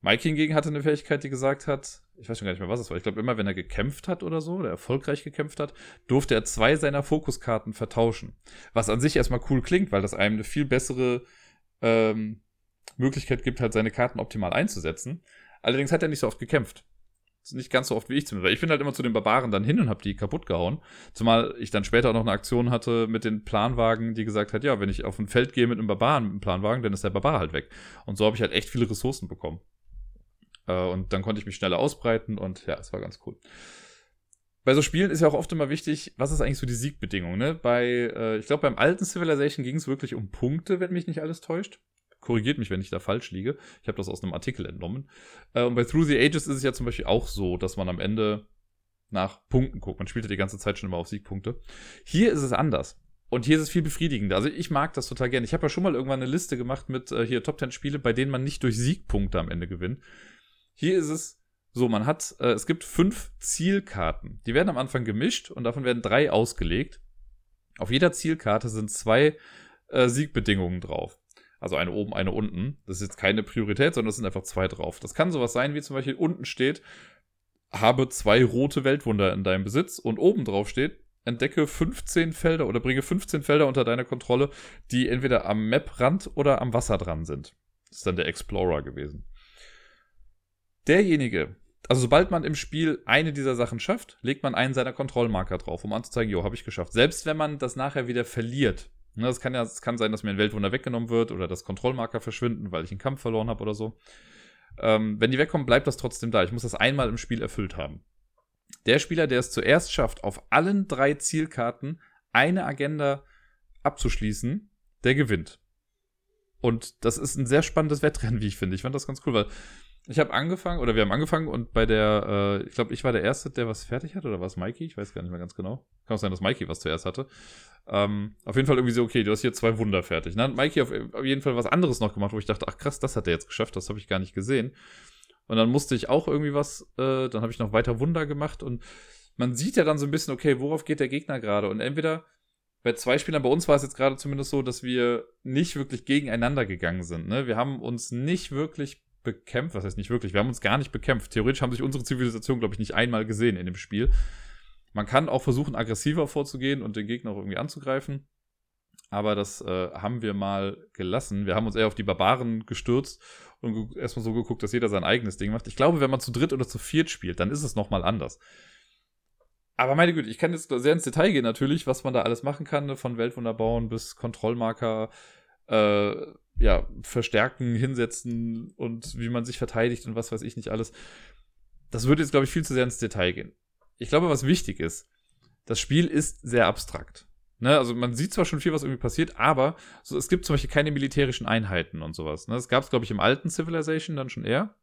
Mike hingegen hatte eine Fähigkeit, die gesagt hat, ich weiß schon gar nicht mehr, was es war. Ich glaube, immer wenn er gekämpft hat oder so, oder erfolgreich gekämpft hat, durfte er zwei seiner Fokuskarten vertauschen. Was an sich erstmal cool klingt, weil das einem eine viel bessere ähm, Möglichkeit gibt, halt seine Karten optimal einzusetzen. Allerdings hat er nicht so oft gekämpft. Nicht ganz so oft wie ich zumindest. Ich bin halt immer zu den Barbaren dann hin und habe die kaputt gehauen. Zumal ich dann später auch noch eine Aktion hatte mit den Planwagen, die gesagt hat, ja, wenn ich auf ein Feld gehe mit einem Barbaren, mit einem Planwagen, dann ist der Barbar halt weg. Und so habe ich halt echt viele Ressourcen bekommen. Äh, und dann konnte ich mich schneller ausbreiten und ja, es war ganz cool. Bei so Spielen ist ja auch oft immer wichtig, was ist eigentlich so die Siegbedingung, ne? Bei, äh, ich glaube, beim alten Civilization ging es wirklich um Punkte, wenn mich nicht alles täuscht. Korrigiert mich, wenn ich da falsch liege. Ich habe das aus einem Artikel entnommen. Äh, und bei Through the Ages ist es ja zum Beispiel auch so, dass man am Ende nach Punkten guckt. Man spielt ja die ganze Zeit schon immer auf Siegpunkte. Hier ist es anders. Und hier ist es viel befriedigender. Also ich mag das total gerne. Ich habe ja schon mal irgendwann eine Liste gemacht mit äh, hier Top 10 Spiele, bei denen man nicht durch Siegpunkte am Ende gewinnt. Hier ist es so, man hat, äh, es gibt fünf Zielkarten. Die werden am Anfang gemischt und davon werden drei ausgelegt. Auf jeder Zielkarte sind zwei äh, Siegbedingungen drauf. Also eine oben, eine unten. Das ist jetzt keine Priorität, sondern es sind einfach zwei drauf. Das kann sowas sein, wie zum Beispiel unten steht, habe zwei rote Weltwunder in deinem Besitz und oben drauf steht, entdecke 15 Felder oder bringe 15 Felder unter deine Kontrolle, die entweder am Maprand oder am Wasser dran sind. Das ist dann der Explorer gewesen. Derjenige, also sobald man im Spiel eine dieser Sachen schafft, legt man einen seiner Kontrollmarker drauf, um anzuzeigen, jo, habe ich geschafft. Selbst wenn man das nachher wieder verliert. Ne, das kann ja, es kann sein, dass mir ein Weltwunder weggenommen wird oder dass Kontrollmarker verschwinden, weil ich einen Kampf verloren habe oder so. Ähm, wenn die wegkommen, bleibt das trotzdem da. Ich muss das einmal im Spiel erfüllt haben. Der Spieler, der es zuerst schafft, auf allen drei Zielkarten eine Agenda abzuschließen, der gewinnt. Und das ist ein sehr spannendes Wettrennen, wie ich finde. Ich fand das ganz cool, weil ich habe angefangen, oder wir haben angefangen und bei der, äh, ich glaube, ich war der Erste, der was fertig hat, oder war es Mikey? Ich weiß gar nicht mehr ganz genau. Kann auch sein, dass Mikey was zuerst hatte. Ähm, auf jeden Fall irgendwie so, okay, du hast hier zwei Wunder fertig. Dann hat Mikey auf, auf jeden Fall was anderes noch gemacht, wo ich dachte, ach krass, das hat er jetzt geschafft, das habe ich gar nicht gesehen. Und dann musste ich auch irgendwie was, äh, dann habe ich noch weiter Wunder gemacht und man sieht ja dann so ein bisschen, okay, worauf geht der Gegner gerade? Und entweder bei zwei Spielern, bei uns war es jetzt gerade zumindest so, dass wir nicht wirklich gegeneinander gegangen sind. Ne? Wir haben uns nicht wirklich bekämpft. Was heißt nicht wirklich? Wir haben uns gar nicht bekämpft. Theoretisch haben sich unsere Zivilisation, glaube ich, nicht einmal gesehen in dem Spiel. Man kann auch versuchen, aggressiver vorzugehen und den Gegner auch irgendwie anzugreifen. Aber das äh, haben wir mal gelassen. Wir haben uns eher auf die Barbaren gestürzt und erstmal so geguckt, dass jeder sein eigenes Ding macht. Ich glaube, wenn man zu dritt oder zu viert spielt, dann ist es nochmal anders. Aber meine Güte, ich kann jetzt sehr ins Detail gehen natürlich, was man da alles machen kann, ne? von Weltwunder bauen bis Kontrollmarker, äh, ja, verstärken, hinsetzen und wie man sich verteidigt und was weiß ich nicht alles. Das würde jetzt, glaube ich, viel zu sehr ins Detail gehen. Ich glaube, was wichtig ist, das Spiel ist sehr abstrakt. Ne, also man sieht zwar schon viel, was irgendwie passiert, aber so, es gibt zum Beispiel keine militärischen Einheiten und sowas. Ne? Das gab es, glaube ich, im alten Civilization dann schon eher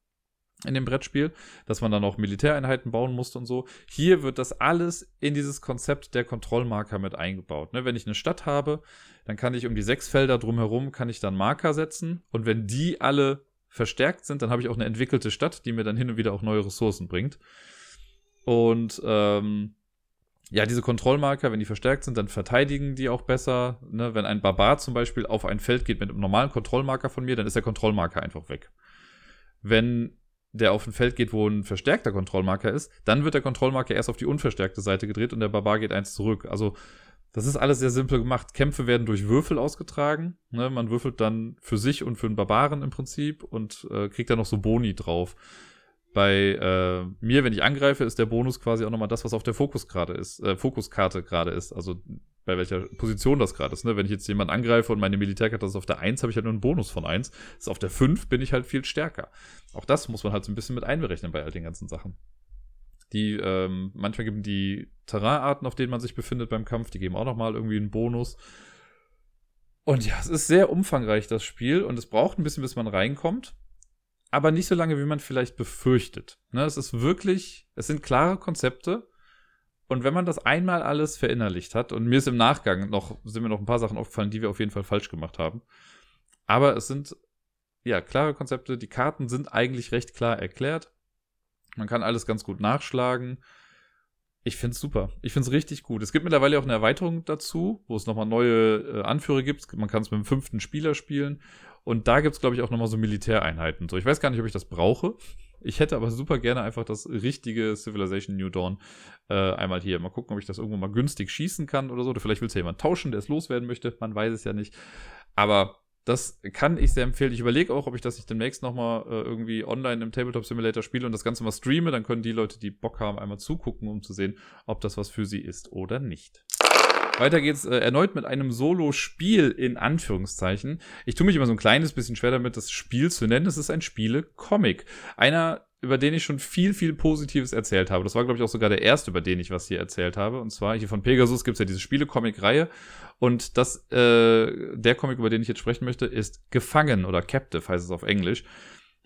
in dem Brettspiel, dass man dann auch Militäreinheiten bauen musste und so. Hier wird das alles in dieses Konzept der Kontrollmarker mit eingebaut. Ne? Wenn ich eine Stadt habe, dann kann ich um die sechs Felder drumherum, kann ich dann Marker setzen und wenn die alle verstärkt sind, dann habe ich auch eine entwickelte Stadt, die mir dann hin und wieder auch neue Ressourcen bringt. Und ähm, ja, diese Kontrollmarker, wenn die verstärkt sind, dann verteidigen die auch besser. Ne? Wenn ein Barbar zum Beispiel auf ein Feld geht mit einem normalen Kontrollmarker von mir, dann ist der Kontrollmarker einfach weg. Wenn der auf ein Feld geht, wo ein verstärkter Kontrollmarker ist, dann wird der Kontrollmarker erst auf die unverstärkte Seite gedreht und der Barbar geht eins zurück. Also das ist alles sehr simpel gemacht. Kämpfe werden durch Würfel ausgetragen. Ne? Man würfelt dann für sich und für einen Barbaren im Prinzip und äh, kriegt dann noch so Boni drauf. Bei äh, mir, wenn ich angreife, ist der Bonus quasi auch nochmal das, was auf der Fokus gerade ist, äh, Fokuskarte gerade ist. Also bei welcher Position das gerade ist. Ne? Wenn ich jetzt jemanden angreife und meine Militärkarte ist auf der 1, habe ich halt nur einen Bonus von 1. Ist auf der 5 bin ich halt viel stärker. Auch das muss man halt so ein bisschen mit einberechnen bei all den ganzen Sachen. Die, ähm, manchmal geben die Terrainarten, auf denen man sich befindet beim Kampf, die geben auch nochmal irgendwie einen Bonus. Und ja, es ist sehr umfangreich, das Spiel, und es braucht ein bisschen, bis man reinkommt aber nicht so lange, wie man vielleicht befürchtet. Ne, es ist wirklich, es sind klare Konzepte. Und wenn man das einmal alles verinnerlicht hat, und mir ist im Nachgang noch, sind mir noch ein paar Sachen aufgefallen, die wir auf jeden Fall falsch gemacht haben. Aber es sind, ja, klare Konzepte. Die Karten sind eigentlich recht klar erklärt. Man kann alles ganz gut nachschlagen. Ich finde es super. Ich finde es richtig gut. Es gibt mittlerweile auch eine Erweiterung dazu, wo es nochmal neue äh, Anführer gibt. Man kann es mit dem fünften Spieler spielen. Und da gibt es, glaube ich, auch nochmal so Militäreinheiten. So, ich weiß gar nicht, ob ich das brauche. Ich hätte aber super gerne einfach das richtige Civilization New Dawn äh, einmal hier. Mal gucken, ob ich das irgendwo mal günstig schießen kann oder so. Oder vielleicht will es ja jemand tauschen, der es loswerden möchte. Man weiß es ja nicht. Aber das kann ich sehr empfehlen. Ich überlege auch, ob ich das nicht demnächst nochmal äh, irgendwie online im Tabletop Simulator spiele und das Ganze mal streame. Dann können die Leute, die Bock haben, einmal zugucken, um zu sehen, ob das was für sie ist oder nicht. Weiter geht's äh, erneut mit einem Solo-Spiel in Anführungszeichen. Ich tue mich immer so ein kleines bisschen schwer damit, das Spiel zu nennen. Es ist ein Spiele-Comic. Einer, über den ich schon viel, viel Positives erzählt habe. Das war, glaube ich, auch sogar der erste, über den ich was hier erzählt habe. Und zwar hier von Pegasus gibt's ja diese Spiele-Comic-Reihe. Und das, äh, der Comic, über den ich jetzt sprechen möchte, ist Gefangen oder Captive heißt es auf Englisch.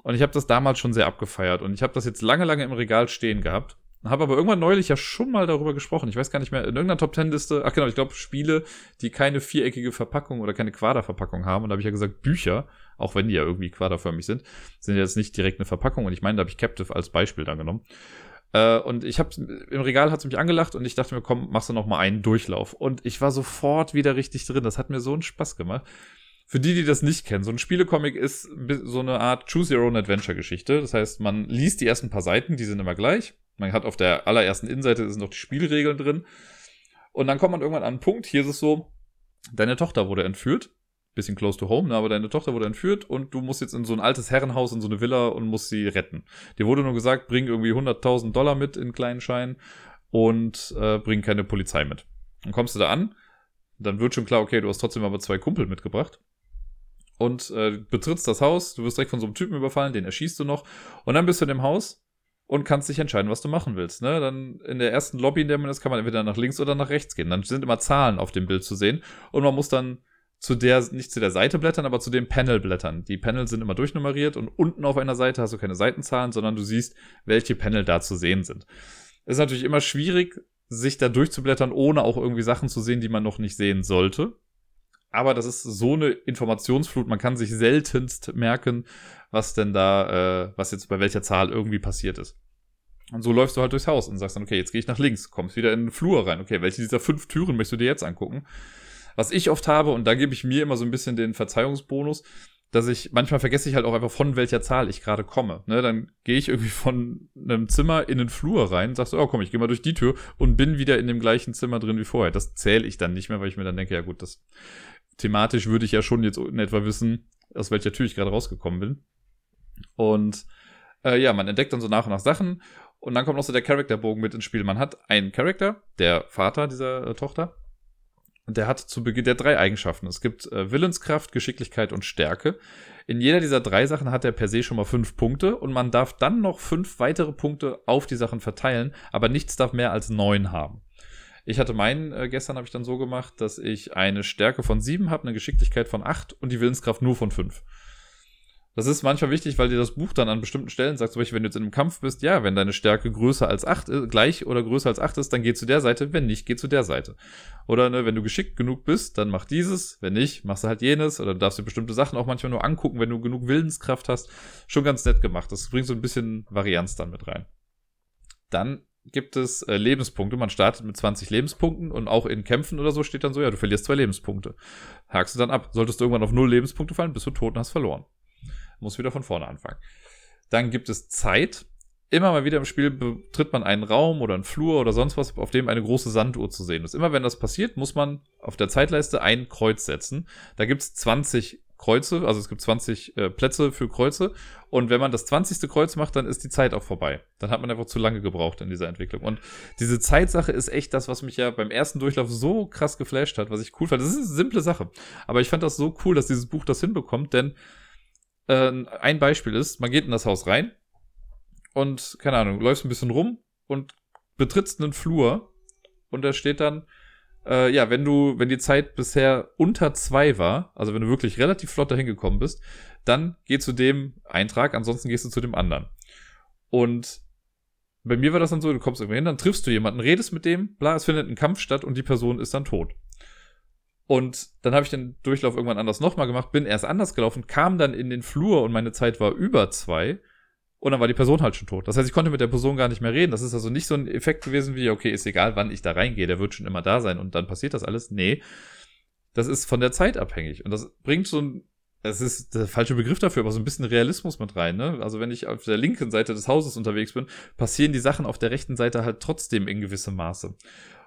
Und ich habe das damals schon sehr abgefeiert. Und ich habe das jetzt lange, lange im Regal stehen gehabt. Habe aber irgendwann neulich ja schon mal darüber gesprochen. Ich weiß gar nicht mehr, in irgendeiner Top Ten Liste, ach genau, ich glaube Spiele, die keine viereckige Verpackung oder keine Quaderverpackung haben. Und da habe ich ja gesagt, Bücher, auch wenn die ja irgendwie quaderförmig sind, sind jetzt nicht direkt eine Verpackung. Und ich meine, da habe ich Captive als Beispiel dann genommen. Äh, und ich habe im Regal hat es mich angelacht und ich dachte mir, komm, machst du noch mal einen Durchlauf. Und ich war sofort wieder richtig drin. Das hat mir so einen Spaß gemacht. Für die, die das nicht kennen, so ein Spielecomic ist so eine Art Choose Your Own Adventure Geschichte. Das heißt, man liest die ersten paar Seiten, die sind immer gleich man hat auf der allerersten Innenseite sind noch die Spielregeln drin. Und dann kommt man irgendwann an einen Punkt, hier ist es so, deine Tochter wurde entführt bisschen close to home, ne? aber deine Tochter wurde entführt und du musst jetzt in so ein altes Herrenhaus, in so eine Villa und musst sie retten. Dir wurde nur gesagt, bring irgendwie 100.000 Dollar mit in kleinen Scheinen und äh, bring keine Polizei mit. Dann kommst du da an, dann wird schon klar, okay, du hast trotzdem aber zwei Kumpel mitgebracht und äh, betrittst das Haus, du wirst direkt von so einem Typen überfallen, den erschießt du noch und dann bist du in dem Haus und kannst dich entscheiden, was du machen willst. Ne? Dann in der ersten Lobby, in der man ist, kann man entweder nach links oder nach rechts gehen. Dann sind immer Zahlen auf dem Bild zu sehen und man muss dann zu der, nicht zu der Seite blättern, aber zu dem Panel blättern. Die Panel sind immer durchnummeriert und unten auf einer Seite hast du keine Seitenzahlen, sondern du siehst, welche Panel da zu sehen sind. Es ist natürlich immer schwierig, sich da durchzublättern, ohne auch irgendwie Sachen zu sehen, die man noch nicht sehen sollte. Aber das ist so eine Informationsflut, man kann sich seltenst merken, was denn da, äh, was jetzt bei welcher Zahl irgendwie passiert ist. Und so läufst du halt durchs Haus und sagst dann, okay, jetzt gehe ich nach links, kommst wieder in den Flur rein. Okay, welche dieser fünf Türen möchtest du dir jetzt angucken? Was ich oft habe, und da gebe ich mir immer so ein bisschen den Verzeihungsbonus, dass ich, manchmal vergesse ich halt auch einfach, von welcher Zahl ich gerade komme. Ne, dann gehe ich irgendwie von einem Zimmer in den Flur rein, sagst du, oh komm, ich gehe mal durch die Tür und bin wieder in dem gleichen Zimmer drin wie vorher. Das zähle ich dann nicht mehr, weil ich mir dann denke, ja gut, das thematisch würde ich ja schon jetzt in etwa wissen, aus welcher Tür ich gerade rausgekommen bin. Und äh, ja, man entdeckt dann so nach und nach Sachen. Und dann kommt noch so der Charakterbogen mit ins Spiel. Man hat einen Charakter, der Vater dieser äh, Tochter. Und der hat zu Beginn der drei Eigenschaften. Es gibt äh, Willenskraft, Geschicklichkeit und Stärke. In jeder dieser drei Sachen hat er per se schon mal fünf Punkte und man darf dann noch fünf weitere Punkte auf die Sachen verteilen, aber nichts darf mehr als neun haben. Ich hatte meinen, äh, gestern habe ich dann so gemacht, dass ich eine Stärke von sieben habe, eine Geschicklichkeit von acht und die Willenskraft nur von fünf. Das ist manchmal wichtig, weil dir das Buch dann an bestimmten Stellen sagt, zum Beispiel, wenn du jetzt in einem Kampf bist, ja, wenn deine Stärke größer als 8 ist, gleich oder größer als 8 ist, dann geh zu der Seite, wenn nicht, geh zu der Seite. Oder ne, wenn du geschickt genug bist, dann mach dieses, wenn nicht, machst du halt jenes. Oder du darfst dir bestimmte Sachen auch manchmal nur angucken, wenn du genug Willenskraft hast. Schon ganz nett gemacht. Das bringt so ein bisschen Varianz dann mit rein. Dann gibt es äh, Lebenspunkte. Man startet mit 20 Lebenspunkten und auch in Kämpfen oder so steht dann so, ja, du verlierst zwei Lebenspunkte. Hakst du dann ab. Solltest du irgendwann auf null Lebenspunkte fallen, bist du tot und hast verloren muss wieder von vorne anfangen. Dann gibt es Zeit. Immer mal wieder im Spiel betritt man einen Raum oder einen Flur oder sonst was, auf dem eine große Sanduhr zu sehen ist. Immer wenn das passiert, muss man auf der Zeitleiste ein Kreuz setzen. Da gibt es 20 Kreuze, also es gibt 20 äh, Plätze für Kreuze. Und wenn man das 20. Kreuz macht, dann ist die Zeit auch vorbei. Dann hat man einfach zu lange gebraucht in dieser Entwicklung. Und diese Zeitsache ist echt das, was mich ja beim ersten Durchlauf so krass geflasht hat, was ich cool fand. Das ist eine simple Sache. Aber ich fand das so cool, dass dieses Buch das hinbekommt, denn äh, ein Beispiel ist, man geht in das Haus rein und, keine Ahnung, läufst ein bisschen rum und betrittst einen Flur und da steht dann, äh, ja, wenn du, wenn die Zeit bisher unter zwei war, also wenn du wirklich relativ flott dahin gekommen bist, dann geh zu dem Eintrag, ansonsten gehst du zu dem anderen. Und bei mir war das dann so, du kommst irgendwo hin, dann triffst du jemanden, redest mit dem, bla, es findet ein Kampf statt und die Person ist dann tot. Und dann habe ich den Durchlauf irgendwann anders nochmal gemacht, bin erst anders gelaufen, kam dann in den Flur und meine Zeit war über zwei. Und dann war die Person halt schon tot. Das heißt, ich konnte mit der Person gar nicht mehr reden. Das ist also nicht so ein Effekt gewesen wie, okay, ist egal, wann ich da reingehe, der wird schon immer da sein und dann passiert das alles. Nee, das ist von der Zeit abhängig. Und das bringt so ein, das ist der falsche Begriff dafür, aber so ein bisschen Realismus mit rein. Ne? Also wenn ich auf der linken Seite des Hauses unterwegs bin, passieren die Sachen auf der rechten Seite halt trotzdem in gewissem Maße.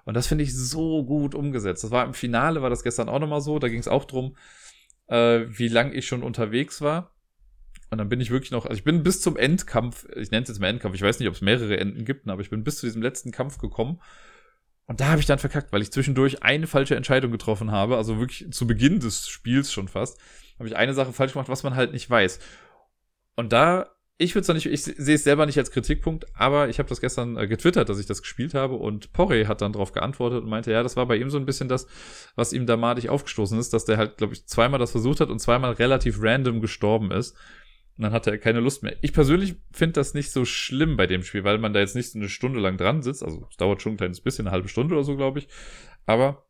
Und das finde ich so gut umgesetzt. Das war im Finale, war das gestern auch nochmal so. Da ging es auch drum, äh, wie lang ich schon unterwegs war. Und dann bin ich wirklich noch, also ich bin bis zum Endkampf, ich nenne es jetzt mal Endkampf, ich weiß nicht, ob es mehrere Enden gibt, aber ich bin bis zu diesem letzten Kampf gekommen. Und da habe ich dann verkackt, weil ich zwischendurch eine falsche Entscheidung getroffen habe, also wirklich zu Beginn des Spiels schon fast, habe ich eine Sache falsch gemacht, was man halt nicht weiß. Und da ich würde es nicht, ich sehe es selber nicht als Kritikpunkt, aber ich habe das gestern äh, getwittert, dass ich das gespielt habe und Porre hat dann darauf geantwortet und meinte, ja, das war bei ihm so ein bisschen das, was ihm da madig aufgestoßen ist, dass der halt, glaube ich, zweimal das versucht hat und zweimal relativ random gestorben ist. Und dann hatte er keine Lust mehr. Ich persönlich finde das nicht so schlimm bei dem Spiel, weil man da jetzt nicht so eine Stunde lang dran sitzt. Also es dauert schon ein kleines bisschen, eine halbe Stunde oder so, glaube ich. Aber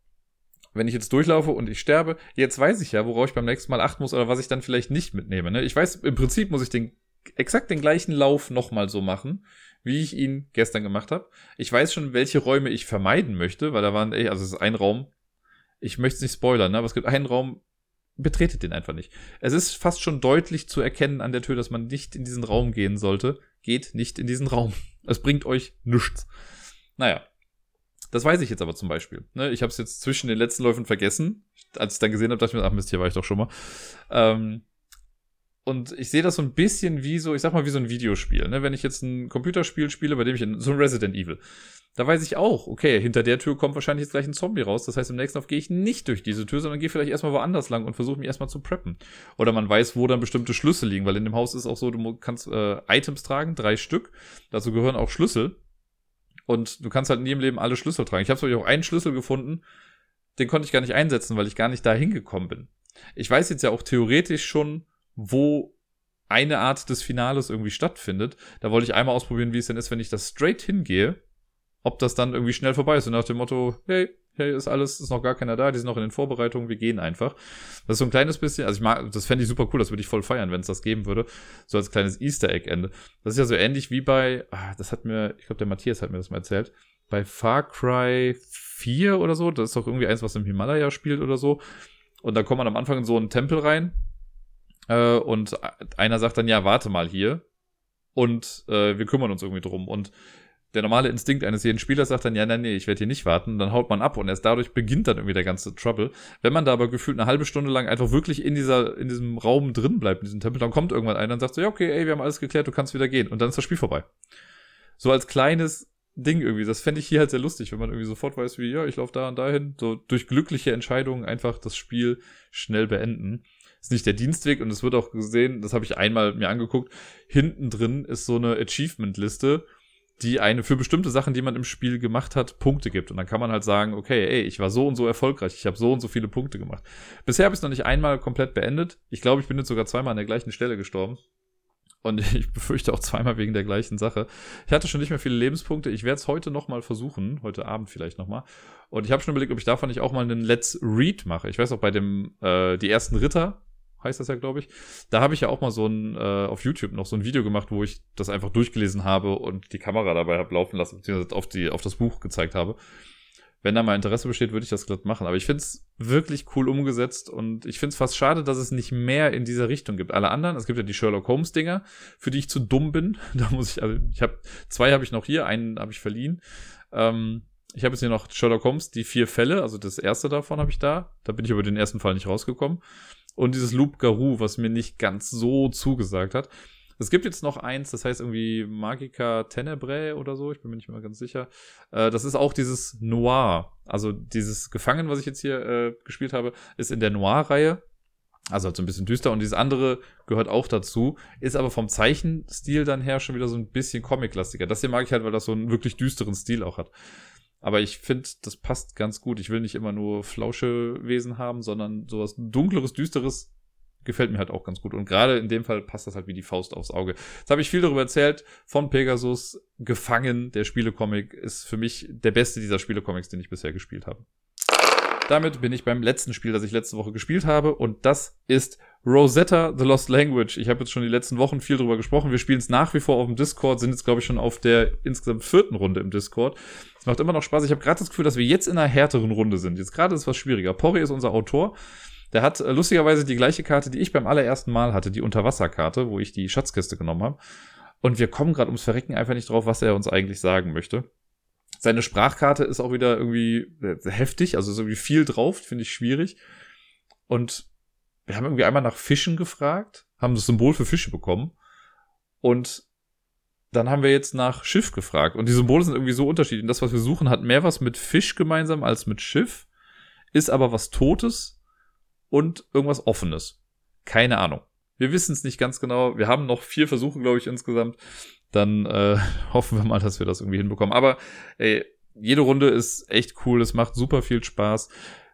wenn ich jetzt durchlaufe und ich sterbe, jetzt weiß ich ja, worauf ich beim nächsten Mal achten muss oder was ich dann vielleicht nicht mitnehme. Ne? Ich weiß, im Prinzip muss ich den exakt den gleichen Lauf nochmal so machen, wie ich ihn gestern gemacht habe. Ich weiß schon, welche Räume ich vermeiden möchte, weil da waren, ey, also es ist ein Raum, ich möchte es nicht spoilern, ne, aber es gibt einen Raum, betretet den einfach nicht. Es ist fast schon deutlich zu erkennen an der Tür, dass man nicht in diesen Raum gehen sollte. Geht nicht in diesen Raum. [LAUGHS] Es bringt euch nichts. Naja. Das weiß ich jetzt aber zum Beispiel. Ne? Ich habe es jetzt zwischen den letzten Läufen vergessen. Als ich dann gesehen habe, dachte ich mir, ach Mist, hier war ich doch schon mal. Ähm, und ich sehe das so ein bisschen wie so, ich sag mal, wie so ein Videospiel. Ne? Wenn ich jetzt ein Computerspiel spiele, bei dem ich in so ein Resident Evil, da weiß ich auch, okay, hinter der Tür kommt wahrscheinlich jetzt gleich ein Zombie raus. Das heißt, im nächsten Auf gehe ich nicht durch diese Tür, sondern gehe vielleicht erstmal woanders lang und versuche mich erstmal zu preppen. Oder man weiß, wo dann bestimmte Schlüssel liegen, weil in dem Haus ist auch so, du kannst äh, Items tragen, drei Stück. Dazu gehören auch Schlüssel. Und du kannst halt in jedem Leben alle Schlüssel tragen. Ich habe auch einen Schlüssel gefunden, den konnte ich gar nicht einsetzen, weil ich gar nicht da hingekommen bin. Ich weiß jetzt ja auch theoretisch schon, wo eine Art des Finales irgendwie stattfindet. Da wollte ich einmal ausprobieren, wie es denn ist, wenn ich das straight hingehe, ob das dann irgendwie schnell vorbei ist. Und nach dem Motto, hey, hey, ist alles, ist noch gar keiner da, die sind noch in den Vorbereitungen, wir gehen einfach. Das ist so ein kleines bisschen, also ich mag, das fände ich super cool, das würde ich voll feiern, wenn es das geben würde. So als kleines Easter Egg-Ende. Das ist ja so ähnlich wie bei, ah, das hat mir, ich glaube, der Matthias hat mir das mal erzählt, bei Far Cry 4 oder so, das ist doch irgendwie eins, was im Himalaya spielt oder so. Und da kommt man am Anfang in so einen Tempel rein äh, und einer sagt dann, ja, warte mal hier. Und äh, wir kümmern uns irgendwie drum. Und der normale Instinkt eines jeden Spielers sagt dann, ja, nein, nee, ich werde hier nicht warten. Dann haut man ab und erst dadurch beginnt dann irgendwie der ganze Trouble. Wenn man da aber gefühlt eine halbe Stunde lang einfach wirklich in dieser, in diesem Raum drin bleibt, in diesem Tempel, dann kommt irgendwann einer und sagt so, ja, okay, ey, wir haben alles geklärt, du kannst wieder gehen. Und dann ist das Spiel vorbei. So als kleines Ding irgendwie. Das fände ich hier halt sehr lustig, wenn man irgendwie sofort weiß, wie, ja, ich laufe da und dahin. So durch glückliche Entscheidungen einfach das Spiel schnell beenden ist nicht der Dienstweg und es wird auch gesehen, das habe ich einmal mir angeguckt, hinten drin ist so eine Achievement-Liste, die eine für bestimmte Sachen, die man im Spiel gemacht hat, Punkte gibt. Und dann kann man halt sagen, okay, ey, ich war so und so erfolgreich, ich habe so und so viele Punkte gemacht. Bisher habe ich es noch nicht einmal komplett beendet. Ich glaube, ich bin jetzt sogar zweimal an der gleichen Stelle gestorben. Und [LAUGHS] ich befürchte auch zweimal wegen der gleichen Sache. Ich hatte schon nicht mehr viele Lebenspunkte. Ich werde es heute nochmal versuchen. Heute Abend vielleicht nochmal. Und ich habe schon überlegt, ob ich davon nicht auch mal einen Let's Read mache. Ich weiß auch bei dem, äh, die ersten Ritter, heißt das ja, glaube ich. Da habe ich ja auch mal so ein, äh, auf YouTube noch so ein Video gemacht, wo ich das einfach durchgelesen habe und die Kamera dabei habe laufen lassen, beziehungsweise auf, die, auf das Buch gezeigt habe. Wenn da mal Interesse besteht, würde ich das glatt machen. Aber ich finde es wirklich cool umgesetzt und ich finde es fast schade, dass es nicht mehr in dieser Richtung gibt. Alle anderen, es gibt ja die Sherlock Holmes Dinger, für die ich zu dumm bin. [LAUGHS] Da muss ich, also ich habe zwei habe ich noch hier, einen habe ich verliehen. Ähm, ich habe jetzt hier noch Sherlock Holmes, die vier Fälle, also das erste davon habe ich da. Da bin ich über den ersten Fall nicht rausgekommen und dieses Loop Garou, was mir nicht ganz so zugesagt hat. Es gibt jetzt noch eins, das heißt irgendwie Magica Tenebrae oder so, ich bin mir nicht mehr ganz sicher. Äh, das ist auch dieses Noir. Also dieses Gefangen, was ich jetzt hier äh, gespielt habe, ist in der Noir-Reihe. Also halt so ein bisschen düster. Und dieses andere gehört auch dazu, ist aber vom Zeichenstil dann her schon wieder so ein bisschen Comic-lastiger. Das hier mag ich halt, weil das so einen wirklich düsteren Stil auch hat. Aber ich finde, das passt ganz gut. Ich will nicht immer nur Flauschewesen haben, sondern sowas dunkleres, düsteres gefällt mir halt auch ganz gut. Und gerade in dem Fall passt das halt wie die Faust aufs Auge. Jetzt habe ich viel darüber erzählt. Von Pegasus, Gefangen, der Spielecomic, ist für mich der beste dieser Spielecomics, den ich bisher gespielt habe. Damit bin ich beim letzten Spiel, das ich letzte Woche gespielt habe. Und das ist Rosetta The Lost Language. Ich habe jetzt schon die letzten Wochen viel drüber gesprochen. Wir spielen es nach wie vor auf dem Discord, sind jetzt, glaube ich, schon auf der insgesamt vierten Runde im Discord. Es macht immer noch Spaß. Ich habe gerade das Gefühl, dass wir jetzt in einer härteren Runde sind. Jetzt gerade ist es was schwieriger. Pori ist unser Autor. Der hat äh, lustigerweise die gleiche Karte, die ich beim allerersten Mal hatte, die Unterwasserkarte, wo ich die Schatzkiste genommen habe. Und wir kommen gerade ums Verrecken einfach nicht drauf, was er uns eigentlich sagen möchte. Seine Sprachkarte ist auch wieder irgendwie äh, heftig, also ist irgendwie viel drauf, finde ich schwierig. Und wir haben irgendwie einmal nach Fischen gefragt, haben das Symbol für Fische bekommen. Und dann haben wir jetzt nach Schiff gefragt. Und die Symbole sind irgendwie so unterschiedlich. Und das, was wir suchen, hat mehr was mit Fisch gemeinsam als mit Schiff, ist aber was Totes und irgendwas Offenes. Keine Ahnung. Wir wissen es nicht ganz genau. Wir haben noch vier Versuche, glaube ich, insgesamt dann äh, [LAUGHS] hoffen wir mal, dass wir das irgendwie hinbekommen. Aber ey, jede Runde ist echt cool, es macht super viel Spaß.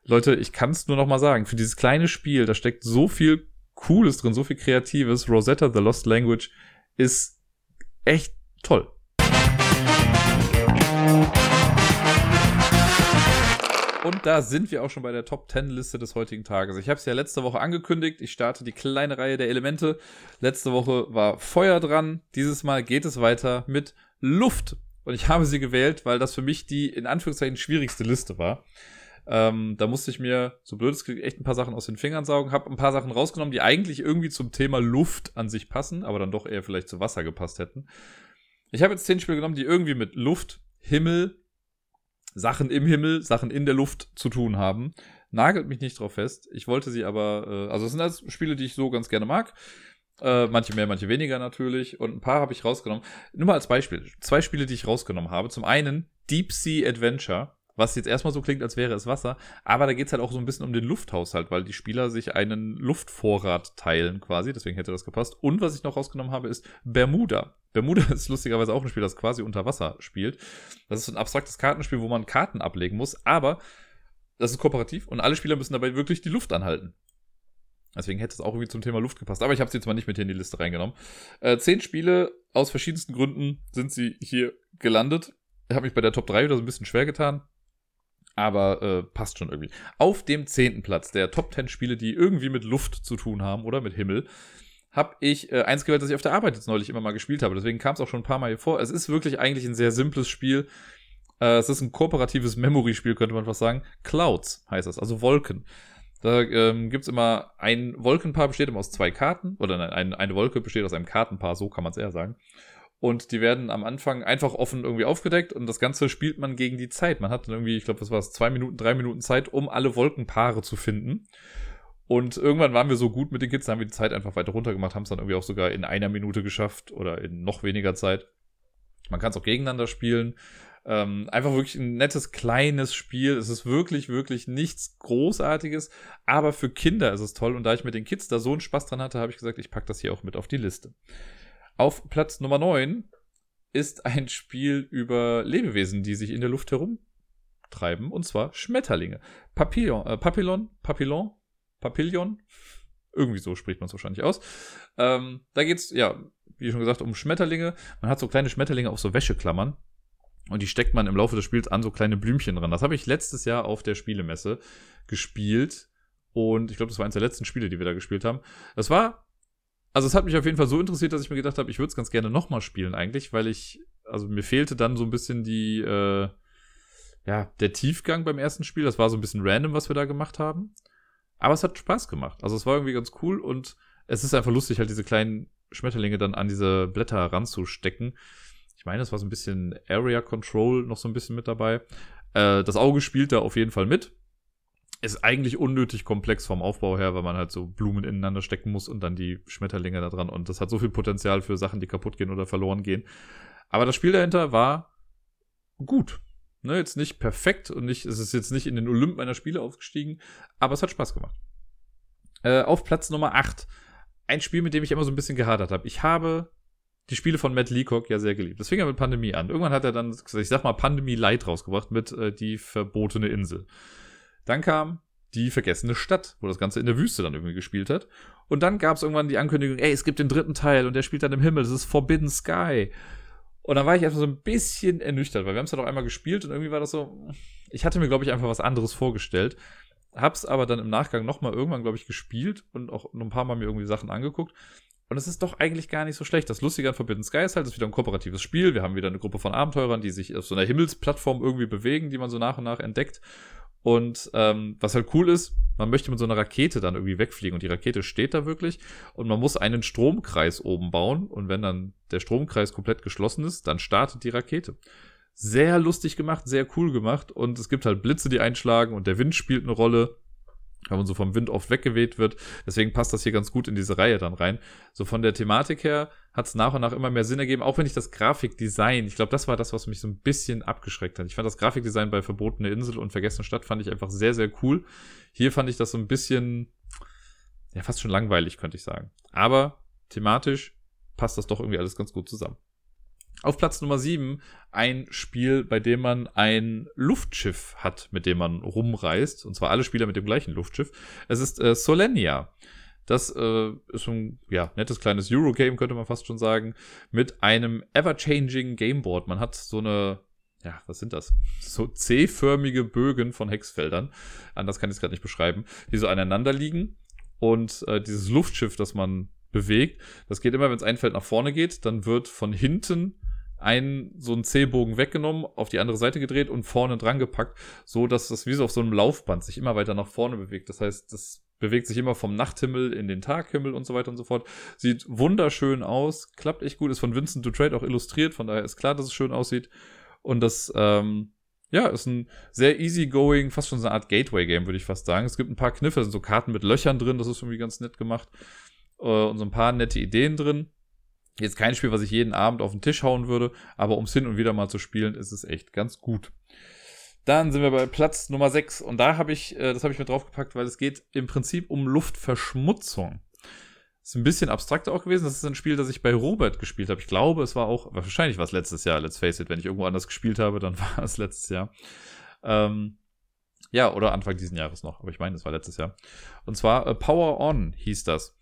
Leute, ich kann es nur noch mal sagen, für dieses kleine Spiel, da steckt so viel Cooles drin, so viel Kreatives. Rosetta The Lost Language ist echt toll. Und da sind wir auch schon bei der Top 10 Liste des heutigen Tages. Ich habe es ja letzte Woche angekündigt. Ich starte die kleine Reihe der Elemente. Letzte Woche war Feuer dran. Dieses Mal geht es weiter mit Luft. Und ich habe sie gewählt, weil das für mich die in Anführungszeichen schwierigste Liste war. Ähm, da musste ich mir, so blöd es echt ein paar Sachen aus den Fingern saugen. Habe ein paar Sachen rausgenommen, die eigentlich irgendwie zum Thema Luft an sich passen, aber dann doch eher vielleicht zu Wasser gepasst hätten. Ich habe jetzt zehn Spiele genommen, die irgendwie mit Luft, Himmel, Sachen im Himmel, Sachen in der Luft zu tun haben. Nagelt mich nicht drauf fest. Ich wollte sie aber, äh, also es sind alles Spiele, die ich so ganz gerne mag. Äh, manche mehr, manche weniger natürlich. Und ein paar habe ich rausgenommen. Nur mal als Beispiel. Zwei Spiele, die ich rausgenommen habe. Zum einen Deep Sea Adventure was jetzt erstmal so klingt, als wäre es Wasser, aber da geht es halt auch so ein bisschen um den Lufthaushalt, weil die Spieler sich einen Luftvorrat teilen quasi, deswegen hätte das gepasst. Und was ich noch rausgenommen habe, ist Bermuda. Bermuda [LAUGHS] ist lustigerweise auch ein Spiel, das quasi unter Wasser spielt. Das ist so ein abstraktes Kartenspiel, wo man Karten ablegen muss, aber das ist kooperativ und alle Spieler müssen dabei wirklich die Luft anhalten. Deswegen hätte es auch irgendwie zum Thema Luft gepasst. Aber ich habe sie jetzt mal nicht mit hier in die Liste reingenommen. Äh, zehn Spiele, aus verschiedensten Gründen sind sie hier gelandet. Ich habe mich bei der Top 3 wieder so ein bisschen schwer getan aber äh, passt schon irgendwie. Auf dem zehnten Platz der Top 10 Spiele, die irgendwie mit Luft zu tun haben oder mit Himmel, habe ich äh, eins gewählt, das ich auf der Arbeit jetzt neulich immer mal gespielt habe. Deswegen kam es auch schon ein paar Mal hier vor. Es ist wirklich eigentlich ein sehr simples Spiel. Äh, es ist ein kooperatives Memory-Spiel, könnte man fast sagen. Clouds heißt das, also Wolken. Da ähm, gibt es immer ein Wolkenpaar, besteht immer aus zwei Karten. Oder nein, ein, eine Wolke besteht aus einem Kartenpaar, so kann man es eher sagen. Und die werden am Anfang einfach offen irgendwie aufgedeckt und das Ganze spielt man gegen die Zeit. Man hat dann irgendwie, ich glaube, was war es, zwei Minuten, drei Minuten Zeit, um alle Wolkenpaare zu finden. Und irgendwann waren wir so gut mit den Kids, da haben wir die Zeit einfach weiter runtergemacht, haben es dann irgendwie auch sogar in einer Minute geschafft oder in noch weniger Zeit. Man kann es auch gegeneinander spielen. Ähm, einfach wirklich ein nettes, kleines Spiel. Es ist wirklich, wirklich nichts Großartiges, aber für Kinder ist es toll. Und da ich mit den Kids da so einen Spaß dran hatte, habe ich gesagt, ich packe das hier auch mit auf die Liste. Auf Platz Nummer 9 ist ein Spiel über Lebewesen, die sich in der Luft herumtreiben, und zwar Schmetterlinge. Papillon, äh, Papillon, Papillon, Papillon, irgendwie so spricht man es wahrscheinlich aus. Ähm, da geht es, ja, wie schon gesagt, um Schmetterlinge. Man hat so kleine Schmetterlinge auf so Wäscheklammern. Und die steckt man im Laufe des Spiels an so kleine Blümchen dran. Das habe ich letztes Jahr auf der Spielemesse gespielt. Und ich glaube, das war eines der letzten Spiele, die wir da gespielt haben. Das war also es hat mich auf jeden Fall so interessiert, dass ich mir gedacht habe, ich würde es ganz gerne nochmal spielen eigentlich, weil ich, also mir fehlte dann so ein bisschen die, äh, ja, der Tiefgang beim ersten Spiel. Das war so ein bisschen random, was wir da gemacht haben. Aber es hat Spaß gemacht. Also es war irgendwie ganz cool und es ist einfach lustig, halt diese kleinen Schmetterlinge dann an diese Blätter ranzustecken. Ich meine, es war so ein bisschen Area Control noch so ein bisschen mit dabei. Äh, das Auge spielt da auf jeden Fall mit ist eigentlich unnötig komplex vom Aufbau her, weil man halt so Blumen ineinander stecken muss und dann die Schmetterlinge da dran. Und das hat so viel Potenzial für Sachen, die kaputt gehen oder verloren gehen. Aber das Spiel dahinter war gut. Ne, jetzt nicht perfekt und nicht, es ist jetzt nicht in den Olymp meiner Spiele aufgestiegen, aber es hat Spaß gemacht. Äh, auf Platz Nummer 8. Ein Spiel, mit dem ich immer so ein bisschen gehadert habe. Ich habe die Spiele von Matt Leacock ja sehr geliebt. Das fing ja mit Pandemie an. Irgendwann hat er dann, ich sag mal, Pandemie Light rausgebracht mit äh, Die verbotene Insel. Dann kam die vergessene Stadt, wo das Ganze in der Wüste dann irgendwie gespielt hat. Und dann gab es irgendwann die Ankündigung, ey, es gibt den dritten Teil und der spielt dann im Himmel, das ist Forbidden Sky. Und dann war ich einfach so ein bisschen ernüchtert, weil wir haben es ja noch einmal gespielt und irgendwie war das so, ich hatte mir, glaube ich, einfach was anderes vorgestellt. Hab's aber dann im Nachgang nochmal irgendwann, glaube ich, gespielt und auch ein paar Mal mir irgendwie Sachen angeguckt. Und es ist doch eigentlich gar nicht so schlecht. Das Lustige an Forbidden Sky ist halt, es ist wieder ein kooperatives Spiel. Wir haben wieder eine Gruppe von Abenteurern, die sich auf so einer Himmelsplattform irgendwie bewegen, die man so nach und nach entdeckt. Und ähm, was halt cool ist, man möchte mit so einer Rakete dann irgendwie wegfliegen und die Rakete steht da wirklich und man muss einen Stromkreis oben bauen und wenn dann der Stromkreis komplett geschlossen ist, dann startet die Rakete. Sehr lustig gemacht, sehr cool gemacht und es gibt halt Blitze, die einschlagen und der Wind spielt eine Rolle weil man so vom Wind oft weggeweht wird. Deswegen passt das hier ganz gut in diese Reihe dann rein. So von der Thematik her hat es nach und nach immer mehr Sinn ergeben, auch wenn ich das Grafikdesign, ich glaube, das war das, was mich so ein bisschen abgeschreckt hat. Ich fand das Grafikdesign bei Verbotene Insel und Vergessene Stadt fand ich einfach sehr, sehr cool. Hier fand ich das so ein bisschen, ja, fast schon langweilig, könnte ich sagen. Aber thematisch passt das doch irgendwie alles ganz gut zusammen. Auf Platz Nummer 7 ein Spiel, bei dem man ein Luftschiff hat, mit dem man rumreist. Und zwar alle Spieler mit dem gleichen Luftschiff. Es ist äh, Solenia. Das äh, ist ein ja, nettes kleines Eurogame, könnte man fast schon sagen, mit einem ever-changing Gameboard. Man hat so eine, ja, was sind das? So C-förmige Bögen von Hexfeldern. Anders kann ich es gerade nicht beschreiben, die so aneinander liegen. Und äh, dieses Luftschiff, das man bewegt, das geht immer, wenn es ein Feld nach vorne geht, dann wird von hinten ein so ein C-Bogen weggenommen, auf die andere Seite gedreht und vorne dran gepackt, so dass das wie so auf so einem Laufband sich immer weiter nach vorne bewegt. Das heißt, das bewegt sich immer vom Nachthimmel in den Taghimmel und so weiter und so fort. Sieht wunderschön aus, klappt echt gut, ist von Vincent Dutrade auch illustriert, von daher ist klar, dass es schön aussieht. Und das, ähm, ja, ist ein sehr easygoing, fast schon so eine Art Gateway-Game, würde ich fast sagen. Es gibt ein paar Kniffe, sind so Karten mit Löchern drin, das ist irgendwie ganz nett gemacht. Äh, und so ein paar nette Ideen drin. Jetzt kein Spiel, was ich jeden Abend auf den Tisch hauen würde, aber um es hin und wieder mal zu spielen, ist es echt ganz gut. Dann sind wir bei Platz Nummer 6 und da habe ich, äh, das habe ich mir draufgepackt, weil es geht im Prinzip um Luftverschmutzung. Ist ein bisschen abstrakter auch gewesen. Das ist ein Spiel, das ich bei Robert gespielt habe. Ich glaube, es war auch, wahrscheinlich war es letztes Jahr, let's face it. Wenn ich irgendwo anders gespielt habe, dann [LAUGHS] war es letztes Jahr. Ähm, ja, oder Anfang diesen Jahres noch. Aber ich meine, es war letztes Jahr. Und zwar äh, Power On hieß das.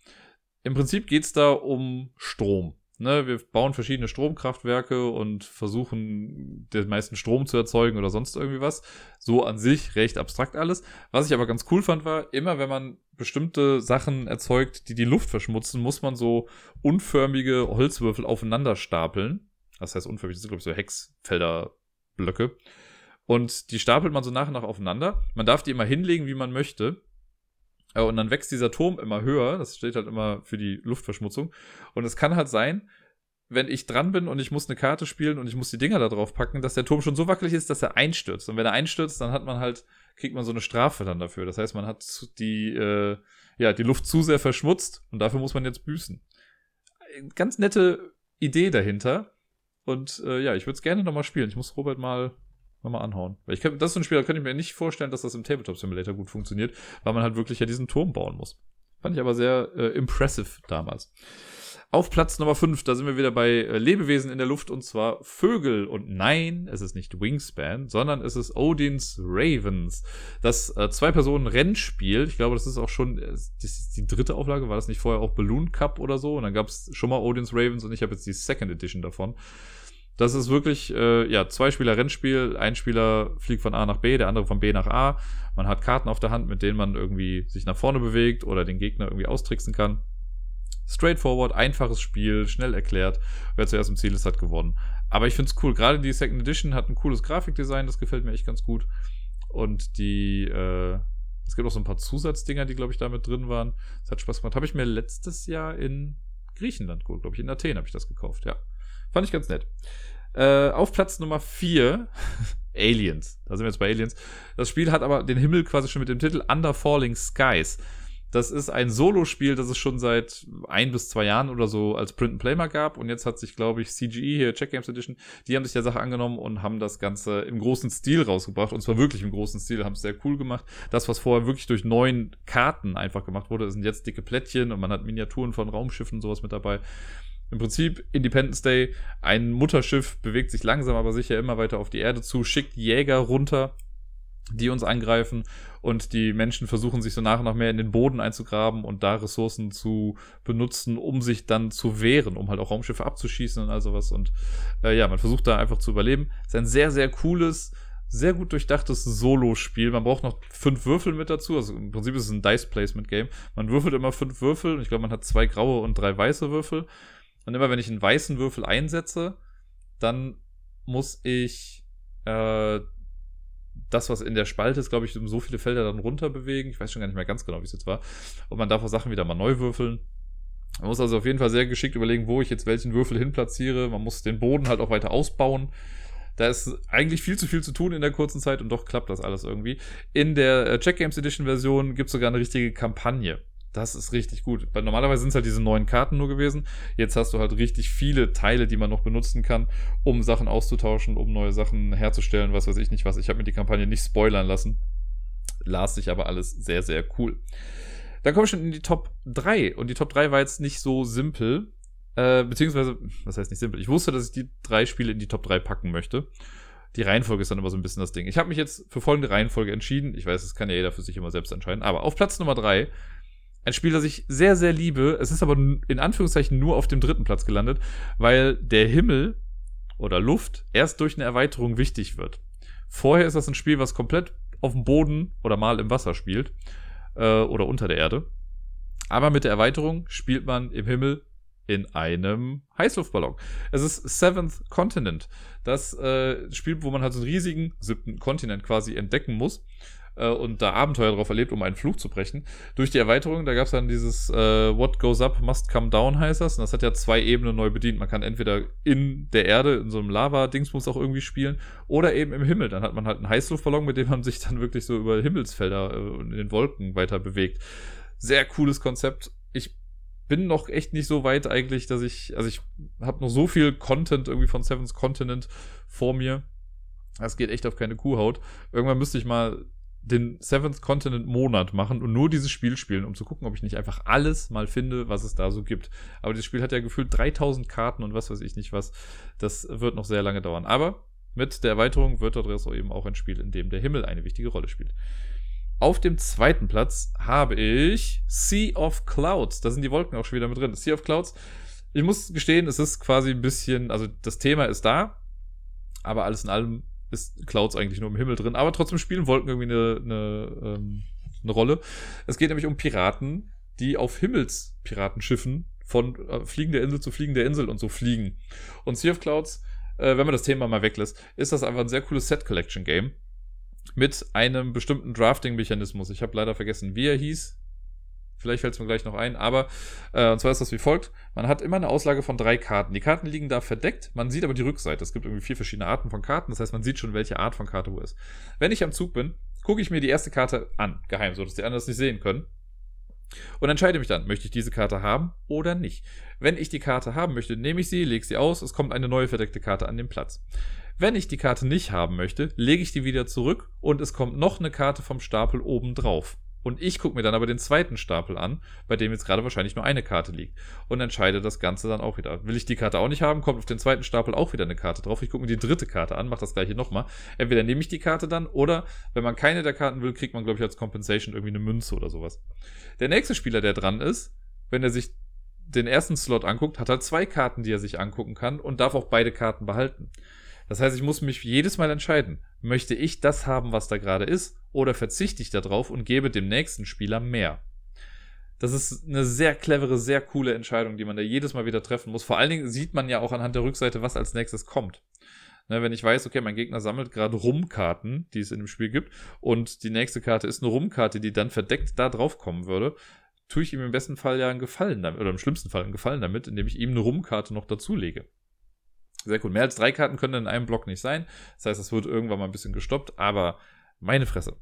Im Prinzip geht es da um Strom. Ne, wir bauen verschiedene Stromkraftwerke und versuchen den meisten Strom zu erzeugen oder sonst irgendwie was. So an sich recht abstrakt alles. Was ich aber ganz cool fand, war, immer wenn man bestimmte Sachen erzeugt, die die Luft verschmutzen, muss man so unförmige Holzwürfel aufeinander stapeln. Das heißt unförmig, das sind glaube ich so Hexfelderblöcke. Und die stapelt man so nach und nach aufeinander. Man darf die immer hinlegen, wie man möchte. Äh, und dann wächst dieser Turm immer höher. Das steht halt immer für die Luftverschmutzung. Und es kann halt sein, wenn ich dran bin und ich muss eine Karte spielen und ich muss die Dinger da drauf packen, dass der Turm schon so wackelig ist, dass er einstürzt. Und wenn er einstürzt, dann hat man halt, kriegt man so eine Strafe dann dafür. Das heißt, man hat die, äh, ja, die Luft zu sehr verschmutzt und dafür muss man jetzt büßen. Ganz nette Idee dahinter. Und äh, ja, ich würde es gerne nochmal spielen. Ich muss Robert mal Nochmal anhauen. Weil ich kann, das ist ein Spiel, da könnte ich mir nicht vorstellen, dass das im Tabletop Simulator gut funktioniert, weil man halt wirklich ja diesen Turm bauen muss. Fand ich aber sehr äh, impressive damals. Auf Platz Nummer 5, da sind wir wieder bei äh, Lebewesen in der Luft und zwar Vögel. Und nein, es ist nicht Wingspan, sondern es ist Odins Ravens. Das äh, Zwei-Personen-Rennspiel. Ich glaube, das ist auch schon äh, die dritte Auflage. War das nicht vorher auch Balloon Cup oder so? Und dann gab es schon mal Odins Ravens und ich habe jetzt die Second Edition davon. Das ist wirklich, äh, ja, zwei Spieler Rennspiel. Ein Spieler fliegt von A nach B, der andere von B nach A. Man hat Karten auf der Hand, mit denen man irgendwie sich nach vorne bewegt oder den Gegner irgendwie austricksen kann. Straightforward, einfaches Spiel, schnell erklärt. Wer zuerst im Ziel ist, hat gewonnen. Aber ich finde es cool. Gerade die Second Edition hat ein cooles Grafikdesign, das gefällt mir echt ganz gut. Und die, äh, es gibt auch so ein paar Zusatzdinger, die, glaube ich, damit drin waren. Das hat Spaß gemacht. Habe ich mir letztes Jahr in Griechenland geholt, glaube ich. In Athen habe ich das gekauft, ja. Fand ich ganz nett. Äh, auf Platz Nummer 4, [LAUGHS] Aliens. Da sind wir jetzt bei Aliens. Das Spiel hat aber den Himmel quasi schon mit dem Titel Under Falling Skies. Das ist ein Solospiel, das es schon seit ein bis zwei Jahren oder so als Print and Play mal gab. Und jetzt hat sich, glaube ich, CGE hier, Check Games Edition, die haben sich der Sache angenommen und haben das Ganze im großen Stil rausgebracht. Und zwar wirklich im großen Stil, haben es sehr cool gemacht. Das, was vorher wirklich durch neun Karten einfach gemacht wurde, sind jetzt dicke Plättchen und man hat Miniaturen von Raumschiffen und sowas mit dabei. Im Prinzip Independence Day, ein Mutterschiff bewegt sich langsam aber sicher immer weiter auf die Erde zu, schickt Jäger runter, die uns angreifen und die Menschen versuchen sich so nach und nach mehr in den Boden einzugraben und da Ressourcen zu benutzen, um sich dann zu wehren, um halt auch Raumschiffe abzuschießen und all sowas. Und äh, ja, man versucht da einfach zu überleben. Ist ein sehr, sehr cooles, sehr gut durchdachtes Solo-Spiel. Man braucht noch fünf Würfel mit dazu. Also im Prinzip ist es ein Dice-Placement-Game. Man würfelt immer fünf Würfel und ich glaube, man hat zwei graue und drei weiße Würfel. Und immer wenn ich einen weißen Würfel einsetze, dann muss ich äh, das, was in der Spalte ist, glaube ich, um so viele Felder dann runter bewegen. Ich weiß schon gar nicht mehr ganz genau, wie es jetzt war. Und man darf auch Sachen wieder mal neu würfeln. Man muss also auf jeden Fall sehr geschickt überlegen, wo ich jetzt welchen Würfel hin platziere. Man muss den Boden halt auch weiter ausbauen. Da ist eigentlich viel zu viel zu tun in der kurzen Zeit und doch klappt das alles irgendwie. In der äh, Check Games Edition Version gibt es sogar eine richtige Kampagne. Das ist richtig gut. Normalerweise sind es halt diese neuen Karten nur gewesen. Jetzt hast du halt richtig viele Teile, die man noch benutzen kann, um Sachen auszutauschen, um neue Sachen herzustellen, was weiß ich nicht was. Ich habe mir die Kampagne nicht spoilern lassen. Las sich aber alles sehr, sehr cool. Dann komme ich schon in die Top 3. Und die Top 3 war jetzt nicht so simpel. Äh, beziehungsweise, was heißt nicht simpel? Ich wusste, dass ich die drei Spiele in die Top 3 packen möchte. Die Reihenfolge ist dann immer so ein bisschen das Ding. Ich habe mich jetzt für folgende Reihenfolge entschieden. Ich weiß, das kann ja jeder für sich immer selbst entscheiden. Aber auf Platz Nummer 3 ein Spiel, das ich sehr, sehr liebe. Es ist aber in Anführungszeichen nur auf dem dritten Platz gelandet, weil der Himmel oder Luft erst durch eine Erweiterung wichtig wird. Vorher ist das ein Spiel, was komplett auf dem Boden oder mal im Wasser spielt äh, oder unter der Erde. Aber mit der Erweiterung spielt man im Himmel in einem Heißluftballon. Es ist Seventh Continent. Das äh, Spiel, wo man halt so einen riesigen siebten Kontinent quasi entdecken muss. Äh, und da Abenteuer drauf erlebt, um einen Flug zu brechen. Durch die Erweiterung, da gab es dann dieses äh, What Goes Up Must Come Down heißt das. Und das hat ja zwei Ebenen neu bedient. Man kann entweder in der Erde, in so einem Lava-Dingsbums auch irgendwie spielen, oder eben im Himmel. Dann hat man halt einen Heißluftballon, mit dem man sich dann wirklich so über Himmelsfelder äh, in den Wolken weiter bewegt. Sehr cooles Konzept. Ich bin noch echt nicht so weit eigentlich, dass ich, also ich habe noch so viel Content irgendwie von Seven's Continent vor mir. Das geht echt auf keine Kuhhaut. Irgendwann müsste ich mal den Seventh Continent Monat machen und nur dieses Spiel spielen, um zu gucken, ob ich nicht einfach alles mal finde, was es da so gibt. Aber dieses Spiel hat ja gefühlt 3000 Karten und was weiß ich nicht was. Das wird noch sehr lange dauern. Aber mit der Erweiterung wird dort eben auch ein Spiel, in dem der Himmel eine wichtige Rolle spielt. Auf dem zweiten Platz habe ich Sea of Clouds. Da sind die Wolken auch schon wieder mit drin. Sea of Clouds. Ich muss gestehen, es ist quasi ein bisschen, also das Thema ist da, aber alles in allem ist Clouds eigentlich nur im Himmel drin, aber trotzdem spielen Wolken irgendwie eine, eine, ähm, eine Rolle. Es geht nämlich um Piraten, die auf Himmelspiratenschiffen von äh, fliegender Insel zu fliegender Insel und so fliegen. Und Sea of Clouds, äh, wenn man das Thema mal weglässt, ist das einfach ein sehr cooles Set-Collection-Game mit einem bestimmten Drafting-Mechanismus. Ich habe leider vergessen, wie er hieß. Vielleicht fällt es mir gleich noch ein, aber äh, und zwar ist das wie folgt. Man hat immer eine Auslage von drei Karten. Die Karten liegen da verdeckt, man sieht aber die Rückseite. Es gibt irgendwie vier verschiedene Arten von Karten, das heißt, man sieht schon, welche Art von Karte wo ist. Wenn ich am Zug bin, gucke ich mir die erste Karte an, geheim, so dass die anderen das nicht sehen können. Und entscheide mich dann, möchte ich diese Karte haben oder nicht. Wenn ich die Karte haben möchte, nehme ich sie, lege sie aus, es kommt eine neue verdeckte Karte an den Platz. Wenn ich die Karte nicht haben möchte, lege ich die wieder zurück und es kommt noch eine Karte vom Stapel oben drauf. Und ich gucke mir dann aber den zweiten Stapel an, bei dem jetzt gerade wahrscheinlich nur eine Karte liegt. Und entscheide das Ganze dann auch wieder. Will ich die Karte auch nicht haben, kommt auf den zweiten Stapel auch wieder eine Karte drauf. Ich gucke mir die dritte Karte an, mache das gleiche nochmal. Entweder nehme ich die Karte dann oder wenn man keine der Karten will, kriegt man, glaube ich, als Compensation irgendwie eine Münze oder sowas. Der nächste Spieler, der dran ist, wenn er sich den ersten Slot anguckt, hat er zwei Karten, die er sich angucken kann und darf auch beide Karten behalten. Das heißt, ich muss mich jedes Mal entscheiden, möchte ich das haben, was da gerade ist, oder verzichte ich darauf und gebe dem nächsten Spieler mehr. Das ist eine sehr clevere, sehr coole Entscheidung, die man da jedes Mal wieder treffen muss. Vor allen Dingen sieht man ja auch anhand der Rückseite, was als nächstes kommt. Ne, wenn ich weiß, okay, mein Gegner sammelt gerade Rumkarten, die es in dem Spiel gibt, und die nächste Karte ist eine Rumkarte, die dann verdeckt da drauf kommen würde, tue ich ihm im besten Fall ja einen Gefallen damit, oder im schlimmsten Fall einen Gefallen damit, indem ich ihm eine Rumkarte noch dazulege. Sehr cool. Mehr als drei Karten können in einem Block nicht sein. Das heißt, das wird irgendwann mal ein bisschen gestoppt, aber meine Fresse.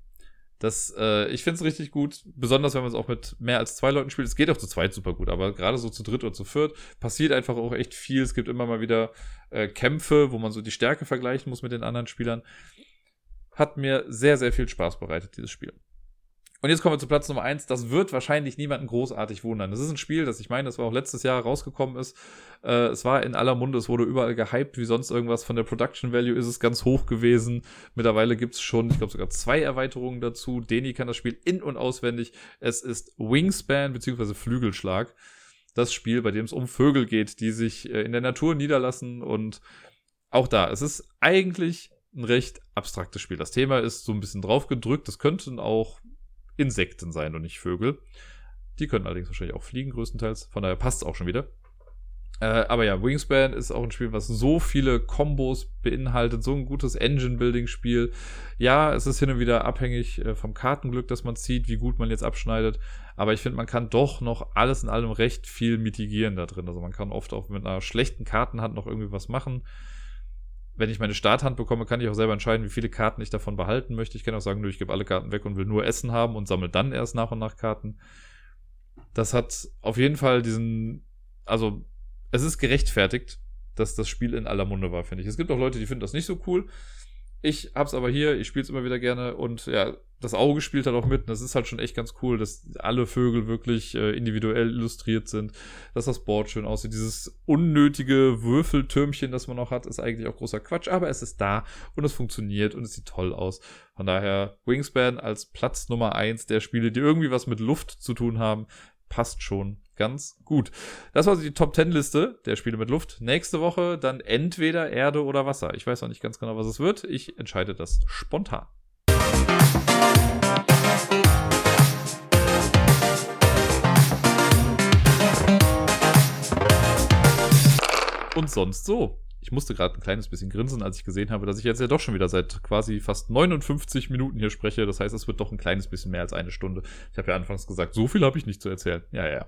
Das, äh, ich finde es richtig gut, besonders wenn man es auch mit mehr als zwei Leuten spielt. Es geht auch zu zweit super gut, aber gerade so zu dritt oder zu viert passiert einfach auch echt viel. Es gibt immer mal wieder äh, Kämpfe, wo man so die Stärke vergleichen muss mit den anderen Spielern. Hat mir sehr, sehr viel Spaß bereitet, dieses Spiel. Und jetzt kommen wir zu Platz Nummer eins. Das wird wahrscheinlich niemanden großartig wundern. Das ist ein Spiel, das ich meine, das war auch letztes Jahr rausgekommen ist. Äh, es war in aller Munde, es wurde überall gehypt, wie sonst irgendwas. Von der Production Value ist es ganz hoch gewesen. Mittlerweile gibt's schon, ich glaube, sogar zwei Erweiterungen dazu. Deni kann das Spiel in- und auswendig. Es ist Wingspan bzw. Flügelschlag. Das Spiel, bei dem es um Vögel geht, die sich äh, in der Natur niederlassen. Und auch da, es ist eigentlich ein recht abstraktes Spiel. Das Thema ist so ein bisschen drauf gedrückt. Das könnten auch Insekten sein und nicht Vögel. Die können allerdings wahrscheinlich auch fliegen, größtenteils. Von daher passt es auch schon wieder. Äh, aber ja, Wingspan ist auch ein Spiel, was so viele Kombos beinhaltet, so ein gutes Engine-Building-Spiel. Ja, es ist hin und wieder abhängig äh, vom Kartenglück, das man zieht, wie gut man jetzt abschneidet. Aber ich finde, man kann doch noch alles in allem recht viel mitigieren da drin. Also man kann oft auch mit einer schlechten Kartenhand noch irgendwie was machen wenn ich meine Starthand bekomme, kann ich auch selber entscheiden, wie viele Karten ich davon behalten möchte. Ich kann auch sagen, ich gebe alle Karten weg und will nur Essen haben und sammle dann erst nach und nach Karten. Das hat auf jeden Fall diesen, also es ist gerechtfertigt, dass das Spiel in aller Munde war, finde ich. Es gibt auch Leute, die finden das nicht so cool. Ich hab's aber hier, ich spiele es immer wieder gerne und ja, das Auge spielt halt auch mit. Und das ist halt schon echt ganz cool, dass alle Vögel wirklich äh, individuell illustriert sind, dass das Board schön aussieht. Dieses unnötige Würfeltürmchen, das man noch hat, ist eigentlich auch großer Quatsch, aber es ist da und es funktioniert und es sieht toll aus. Von daher Wingspan als Platz Nummer eins der Spiele, die irgendwie was mit Luft zu tun haben, passt schon ganz gut. Das war also die Top 10 Liste der Spiele mit Luft. Nächste Woche dann entweder Erde oder Wasser. Ich weiß noch nicht ganz genau, was es wird. Ich entscheide das spontan. Und sonst so. ich musste gerade ein kleines bisschen grinsen, als ich gesehen habe, dass ich jetzt ja doch schon wieder seit quasi fast 59 Minuten hier spreche. Das heißt, es wird doch ein kleines bisschen mehr als eine Stunde. Ich habe ja anfangs gesagt, so viel habe ich nicht zu erzählen. Ja, ja.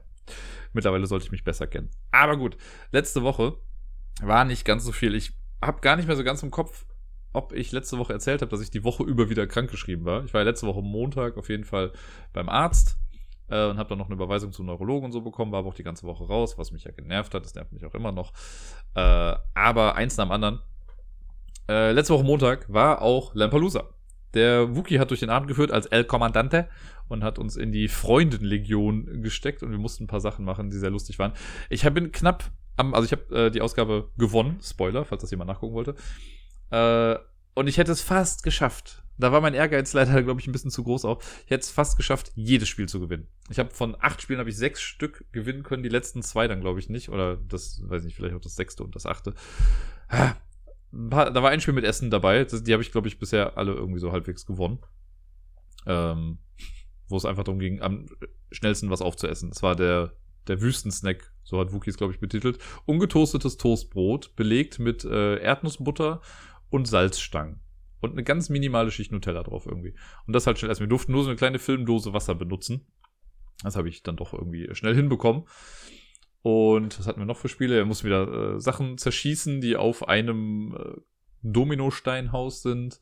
Mittlerweile sollte ich mich besser kennen. Aber gut, letzte Woche war nicht ganz so viel. Ich habe gar nicht mehr so ganz im Kopf, ob ich letzte Woche erzählt habe, dass ich die Woche über wieder krankgeschrieben war. Ich war ja letzte Woche Montag auf jeden Fall beim Arzt äh, und habe dann noch eine Überweisung zum Neurologen und so bekommen, war aber auch die ganze Woche raus, was mich ja genervt hat. Das nervt mich auch immer noch. Äh, aber eins nach dem anderen. Äh, letzte Woche Montag war auch Lampalooza. Der Wookie hat durch den Abend geführt als El Commandante und hat uns in die Freundenlegion gesteckt und wir mussten ein paar Sachen machen, die sehr lustig waren. Ich bin knapp am, also ich habe äh, die Ausgabe gewonnen, Spoiler, falls das jemand nachgucken wollte. Äh, und ich hätte es fast geschafft. Da war mein Ehrgeiz leider, [LAUGHS] glaube ich, ein bisschen zu groß auch. Ich hätte es fast geschafft, jedes Spiel zu gewinnen. Ich habe von acht Spielen habe ich sechs Stück gewinnen können, die letzten zwei dann, glaube ich, nicht. Oder das, weiß nicht, vielleicht auch das sechste und das achte. Da war ein Spiel mit Essen dabei. Die habe ich, glaube ich, bisher alle irgendwie so halbwegs gewonnen. Ähm, wo es einfach darum ging, am schnellsten was aufzuessen. Es war der, der Wüstensnack, so hat Wookies, glaube ich, betitelt. Ungetoastetes Toastbrot, belegt mit äh, Erdnussbutter und Salzstangen. Und eine ganz minimale Schicht Nutella drauf irgendwie. Und das halt schnell essen. Wir durften nur so eine kleine Filmdose Wasser benutzen. Das habe ich dann doch irgendwie schnell hinbekommen. Und was hatten wir noch für Spiele? Er muss wieder äh, Sachen zerschießen, die auf einem äh, Dominosteinhaus sind.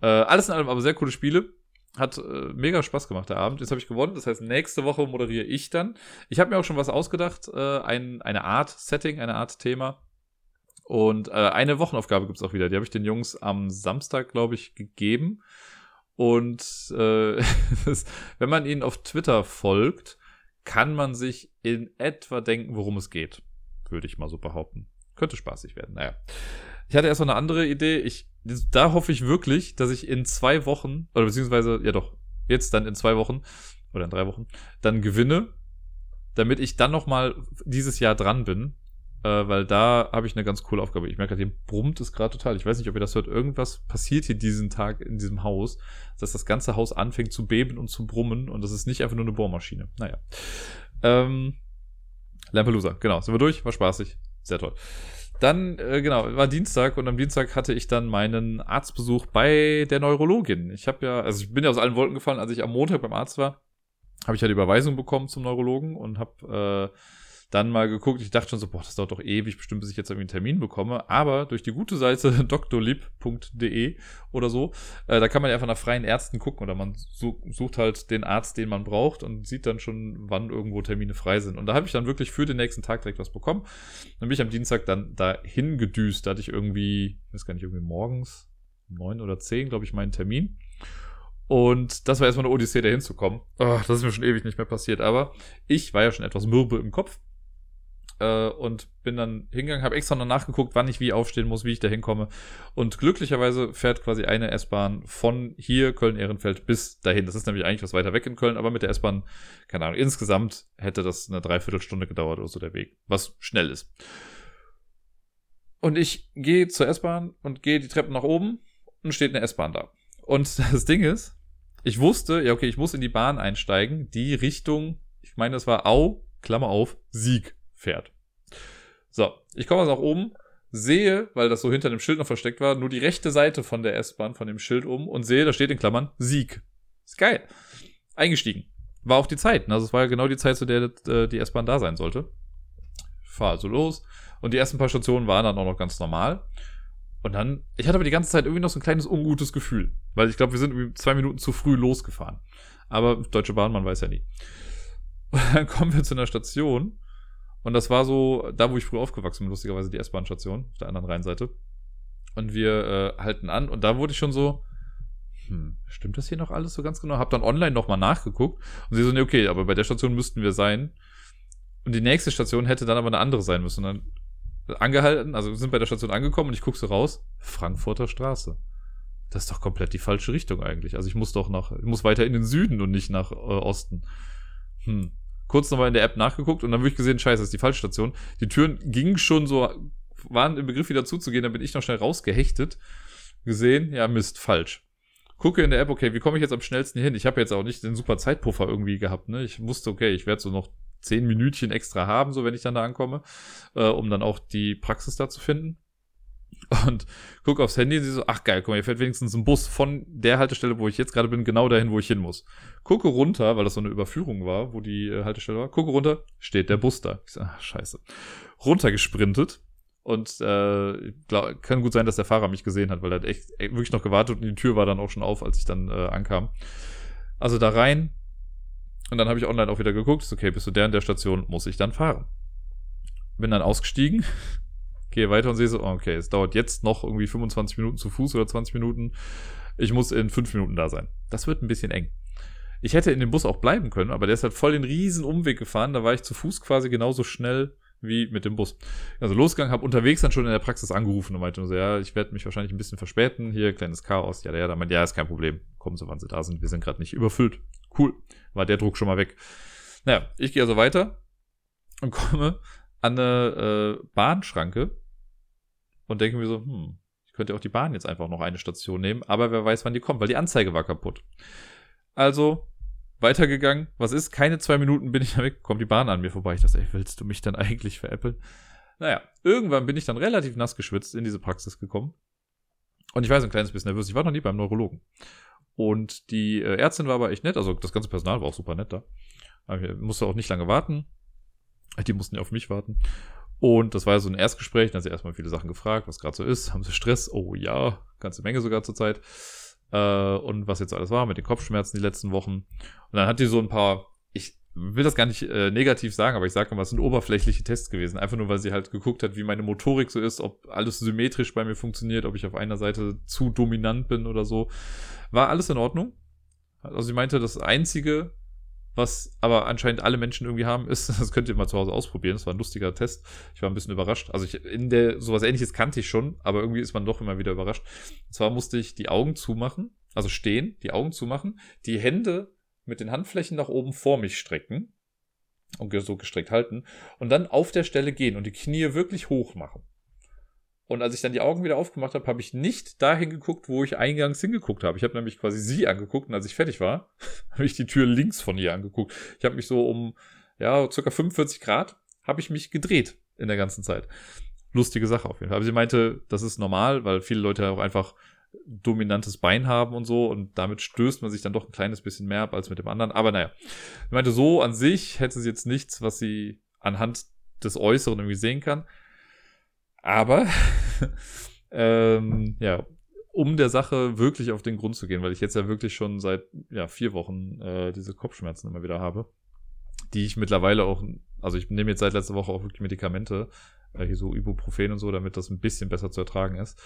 Äh, alles in allem aber sehr coole Spiele. Hat äh, mega Spaß gemacht, der Abend. Jetzt habe ich gewonnen. Das heißt, nächste Woche moderiere ich dann. Ich habe mir auch schon was ausgedacht. Äh, ein, eine Art Setting, eine Art Thema. Und äh, eine Wochenaufgabe gibt's auch wieder. Die habe ich den Jungs am Samstag, glaube ich, gegeben. Und äh, [LAUGHS] wenn man ihnen auf Twitter folgt, kann man sich in etwa denken, worum es geht. Würde ich mal so behaupten. Könnte spaßig werden. Naja. Ich hatte erst noch eine andere Idee. Ich, da hoffe ich wirklich, dass ich in zwei Wochen, oder beziehungsweise, ja doch, jetzt dann in zwei Wochen oder in drei Wochen, dann gewinne, damit ich dann nochmal dieses Jahr dran bin äh, weil da habe ich eine ganz coole Aufgabe. Ich merke gerade, hier brummt es gerade total. Ich weiß nicht, ob ihr das hört. Irgendwas passiert hier diesen Tag in diesem Haus, dass das ganze Haus anfängt zu beben und zu brummen und das ist nicht einfach nur eine Bohrmaschine. Naja. Ähm, Lampelusa, genau. Sind wir durch? War spaßig. Sehr toll. Dann, äh, genau, war Dienstag und am Dienstag hatte ich dann meinen Arztbesuch bei der Neurologin. Ich habe ja, also ich bin ja aus allen Wolken gefallen, als ich am Montag beim Arzt war, habe ich ja die Überweisung bekommen zum Neurologen und habe äh, dann mal geguckt. Ich dachte schon so, boah, das dauert doch ewig, bestimmt, bis ich jetzt irgendwie einen Termin bekomme. Aber durch die gute Seite [LAUGHS] drlib.de oder so, äh, da kann man ja einfach nach freien Ärzten gucken oder man sucht halt den Arzt, den man braucht und sieht dann schon, wann irgendwo Termine frei sind. Und da habe ich dann wirklich für den nächsten Tag direkt was bekommen. Dann bin ich am Dienstag dann dahin gedüst. Da hatte ich irgendwie, ich weiß gar nicht, irgendwie morgens neun oder zehn, glaube ich, meinen Termin. Und das war erstmal eine Odyssee, da hinzukommen. Oh, das ist mir schon ewig nicht mehr passiert. Aber ich war ja schon etwas mürbe im Kopf äh, und bin dann hingegangen, habe extra noch nachgeguckt, wann ich wie aufstehen muss, wie ich da hinkomme. Und glücklicherweise fährt quasi eine S-Bahn von hier, Köln-Ehrenfeld, bis dahin. Das ist nämlich eigentlich was weiter weg in Köln, aber mit der S-Bahn, keine Ahnung, insgesamt hätte das eine Dreiviertelstunde gedauert oder so der Weg, was schnell ist. Und ich gehe zur S-Bahn und gehe die Treppen nach oben und steht eine S-Bahn da. Und [LAUGHS] das Ding ist, ich wusste, ja, okay, ich muss in die Bahn einsteigen, die Richtung, ich meine, das war Au, Klammer auf, Sieg fährt. So, ich komme also nach oben, sehe, weil das so hinter dem Schild noch versteckt war, nur die rechte Seite von der S-Bahn, von dem Schild um und sehe, da steht in Klammern Sieg. Ist geil. Eingestiegen. War auch die Zeit. Ne? Also es war ja genau die Zeit, zu der äh, die S-Bahn da sein sollte. Fahr also los. Und die ersten paar Stationen waren dann auch noch ganz normal. Und dann, ich hatte aber die ganze Zeit irgendwie noch so ein kleines ungutes Gefühl. Weil ich glaube, wir sind irgendwie zwei Minuten zu früh losgefahren. Aber Deutsche Bahn, man weiß ja nie. Und [LAUGHS] dann kommen wir zu einer Station und das war so, da wo ich früher aufgewachsen bin, lustigerweise die S-Bahn-Station auf der anderen Rheinseite. Und wir äh, halten an und da wurde ich schon so, hm, stimmt das hier noch alles so ganz genau? Hab dann online nochmal nachgeguckt und sie so, nee, okay, aber bei der Station müssten wir sein. Und die nächste Station hätte dann aber eine andere sein müssen. Und dann angehalten, also wir sind bei der Station angekommen und ich gucke so raus, Frankfurter Straße. Das ist doch komplett die falsche Richtung eigentlich. Also ich muss doch nach, ich muss weiter in den Süden und nicht nach äh, Osten. Hm kurz nochmal in der App nachgeguckt und dann habe ich gesehen, scheiße, das ist die falsche Station. Die Türen gingen schon so, waren im Begriff wieder zuzugehen, da bin ich noch schnell rausgehechtet. Gesehen, ja, Mist, falsch. Gucke in der App, okay, wie komme ich jetzt am schnellsten hin? Ich habe jetzt auch nicht den super Zeitpuffer irgendwie gehabt, ne? Ich wusste, okay, ich werde so noch zehn Minütchen extra haben, so wenn ich dann da ankomme, äh, um dann auch die Praxis da zu finden. Und gucke aufs Handy und sie so, ach geil, guck mal, hier fährt wenigstens ein Bus von der Haltestelle, wo ich jetzt gerade bin, genau dahin, wo ich hin muss. Gucke runter, weil das so eine Überführung war, wo die äh, Haltestelle war. Gucke runter, steht der Bus da. Ich so, ach, scheiße. Runtergesprintet. Und äh, glaub, kann gut sein, dass der Fahrer mich gesehen hat, weil er hat echt, echt wirklich noch gewartet und die Tür war dann auch schon auf, als ich dann äh, ankam. Also da rein. Und dann habe ich online auch wieder geguckt. Okay, bis zu der und der Station muss ich dann fahren. Bin dann ausgestiegen, gehe weiter und sehe so, okay, es dauert jetzt noch irgendwie 25 Minuten zu Fuß oder 20 Minuten. Ich muss in 5 Minuten da sein. Das wird ein bisschen eng. Ich hätte in dem Bus auch bleiben können, aber der ist halt voll den riesen Umweg gefahren. Da war ich zu Fuß quasi genauso schnell wie mit dem Bus. Also losgegangen, habe unterwegs dann schon in der Praxis angerufen und meinte so, ja, ich werde mich wahrscheinlich ein bisschen verspäten. Hier, kleines Chaos. Ja, ja, da meinte, ja, ist kein Problem. Kommen Sie, wann Sie da sind. Wir sind gerade nicht überfüllt. Cool. War der Druck schon mal weg. Naja, ich gehe also weiter und [LAUGHS] komme an eine äh, Bahnschranke und denke mir so, hm, ich könnte auch die Bahn jetzt einfach noch eine Station nehmen, aber wer weiß, wann die kommt, weil die Anzeige war kaputt. Also weitergegangen. Was ist? Keine zwei Minuten bin ich da weg, kommt die Bahn an mir vorbei. Ich dachte, ey, willst du mich dann eigentlich veräppeln? Naja, irgendwann bin ich dann relativ nass geschwitzt in diese Praxis gekommen. Und ich so ein kleines bisschen nervös. Ich war noch nie beim Neurologen. Und die äh, Ärztin war aber echt nett. Also das ganze Personal war auch super nett da. Ich musste auch nicht lange warten. Die mussten ja auf mich warten. Und das war ja so ein Erstgespräch. Dann hat sie erstmal viele Sachen gefragt, was gerade so ist. Haben sie Stress? Oh ja, ganze Menge sogar zur Zeit äh, und was jetzt alles war mit den Kopfschmerzen die letzten Wochen. Und dann hat die so ein paar, ich will das gar nicht äh, negativ sagen, aber ich sage mal, es sind oberflächliche Tests gewesen. Einfach nur, weil sie halt geguckt hat, wie meine Motorik so ist, ob alles symmetrisch bei mir funktioniert, ob ich auf einer Seite zu dominant bin oder so. War alles in Ordnung. Also sie meinte, das Einzige, was aber anscheinend alle Menschen irgendwie haben, ist, [LAUGHS] das könnt ihr mal zu Hause ausprobieren. Das war ein lustiger Test. Ich war ein bisschen überrascht. Also ich, in der, sowas ähnliches kannte ich schon, aber irgendwie ist man doch immer wieder überrascht. Und zwar musste ich die Augen zumachen, also stehen, die Augen zumachen, die Hände mit den Handflächen nach oben vor mich strecken und so gestreckt halten und dann auf der Stelle gehen und die Knie wirklich hoch machen. Und als ich dann die Augen wieder aufgemacht habe, habe ich nicht dahin geguckt, wo ich eingangs hingeguckt habe. Ich habe nämlich quasi sie angeguckt und als ich fertig war, [LAUGHS] habe ich die Tür links von ihr angeguckt. Ich habe mich so um, ja, circa 45 Grad, habe ich mich gedreht in der ganzen Zeit. Lustige Sache auf jeden Fall. Aber sie meinte, das ist normal, weil viele Leute auch einfach dominantes Bein haben und so und damit stößt man sich dann doch ein kleines bisschen mehr ab als mit dem anderen. Aber naja, sie meinte, so an sich hätte sie jetzt nichts, was sie anhand des Äußeren irgendwie sehen kann. Aber, [LAUGHS] ähm, ja, um der Sache wirklich auf den Grund zu gehen, weil ich jetzt ja wirklich schon seit ja, vier Wochen äh, diese Kopfschmerzen immer wieder habe, die ich mittlerweile auch, also ich nehme jetzt seit letzter Woche auch wirklich Medikamente, äh, hier so Ibuprofen und so, damit das ein bisschen besser zu ertragen ist.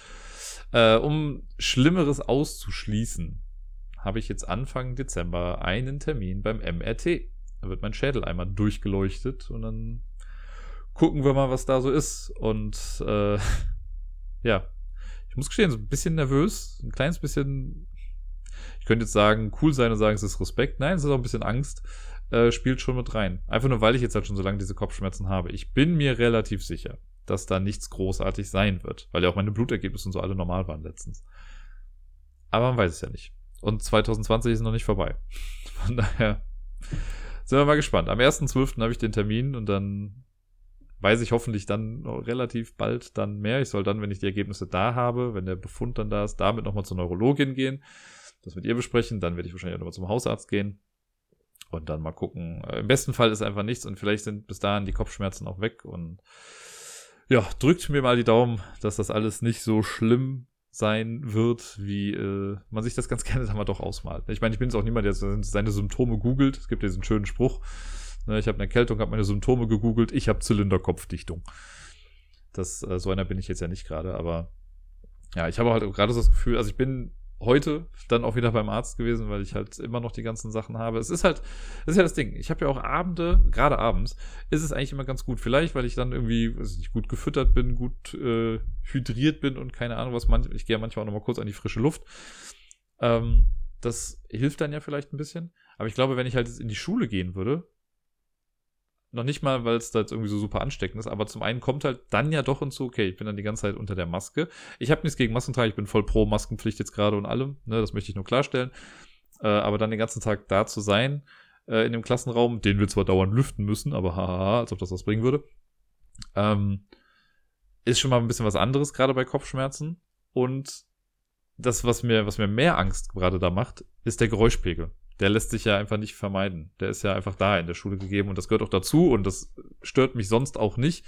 Äh, um Schlimmeres auszuschließen, habe ich jetzt Anfang Dezember einen Termin beim MRT. Da wird mein Schädel einmal durchgeleuchtet und dann gucken wir mal, was da so ist. Und äh, [LAUGHS] ja, ich muss gestehen, so ein bisschen nervös, ein kleines bisschen. Ich könnte jetzt sagen, cool sein und sagen, es ist Respekt. Nein, es ist auch ein bisschen Angst. Äh, spielt schon mit rein. Einfach nur, weil ich jetzt halt schon so lange diese Kopfschmerzen habe. Ich bin mir relativ sicher, dass da nichts großartig sein wird, weil ja auch meine Blutergebnisse und so alle normal waren letztens. Aber man weiß es ja nicht. Und 2020 ist noch nicht vorbei. [LAUGHS] Von daher sind wir mal gespannt. Am 1.12. habe ich den Termin und dann weiß ich hoffentlich dann relativ bald dann mehr. Ich soll dann, wenn ich die Ergebnisse da habe, wenn der Befund dann da ist, damit nochmal zur Neurologin gehen, das mit ihr besprechen. Dann werde ich wahrscheinlich auch nochmal zum Hausarzt gehen und dann mal gucken. Äh, Im besten Fall ist einfach nichts und vielleicht sind bis dahin die Kopfschmerzen auch weg und ja, drückt mir mal die Daumen, dass das alles nicht so schlimm sein wird, wie äh, man sich das ganz [LAUGHS] gerne dann mal doch ausmalt. Ich meine, ich bin jetzt auch niemand, der seine Symptome googelt. Es gibt diesen schönen Spruch, ich habe eine Erkältung, habe meine Symptome gegoogelt, ich habe Zylinderkopfdichtung. Das, äh, so einer bin ich jetzt ja nicht gerade, aber ja, ich habe halt gerade so das Gefühl, also ich bin heute dann auch wieder beim Arzt gewesen, weil ich halt immer noch die ganzen Sachen habe. Es ist halt, das ist ja das Ding. Ich habe ja auch Abende, gerade abends, ist es eigentlich immer ganz gut. Vielleicht, weil ich dann irgendwie, weiß nicht, gut gefüttert bin, gut äh, hydriert bin und keine Ahnung was. Man, ich gehe ja manchmal auch noch mal kurz an die frische Luft. Ähm, das hilft dann ja vielleicht ein bisschen. Aber ich glaube, wenn ich halt in die Schule gehen würde, noch nicht mal, weil es da jetzt irgendwie so super ansteckend ist, aber zum einen kommt halt dann ja doch hinzu, okay, ich bin dann die ganze Zeit unter der Maske. Ich habe nichts gegen Maskentragen, ich bin voll pro Maskenpflicht jetzt gerade und allem, ne, das möchte ich nur klarstellen. Äh, aber dann den ganzen Tag da zu sein, äh, in dem Klassenraum, den wir zwar dauernd lüften müssen, aber haha, als ob das was bringen würde. Ähm, ist schon mal ein bisschen was anderes, gerade bei Kopfschmerzen. Und das, was mir, was mir mehr Angst gerade da macht, ist der Geräuschpegel. Der lässt sich ja einfach nicht vermeiden. Der ist ja einfach da in der Schule gegeben und das gehört auch dazu und das stört mich sonst auch nicht.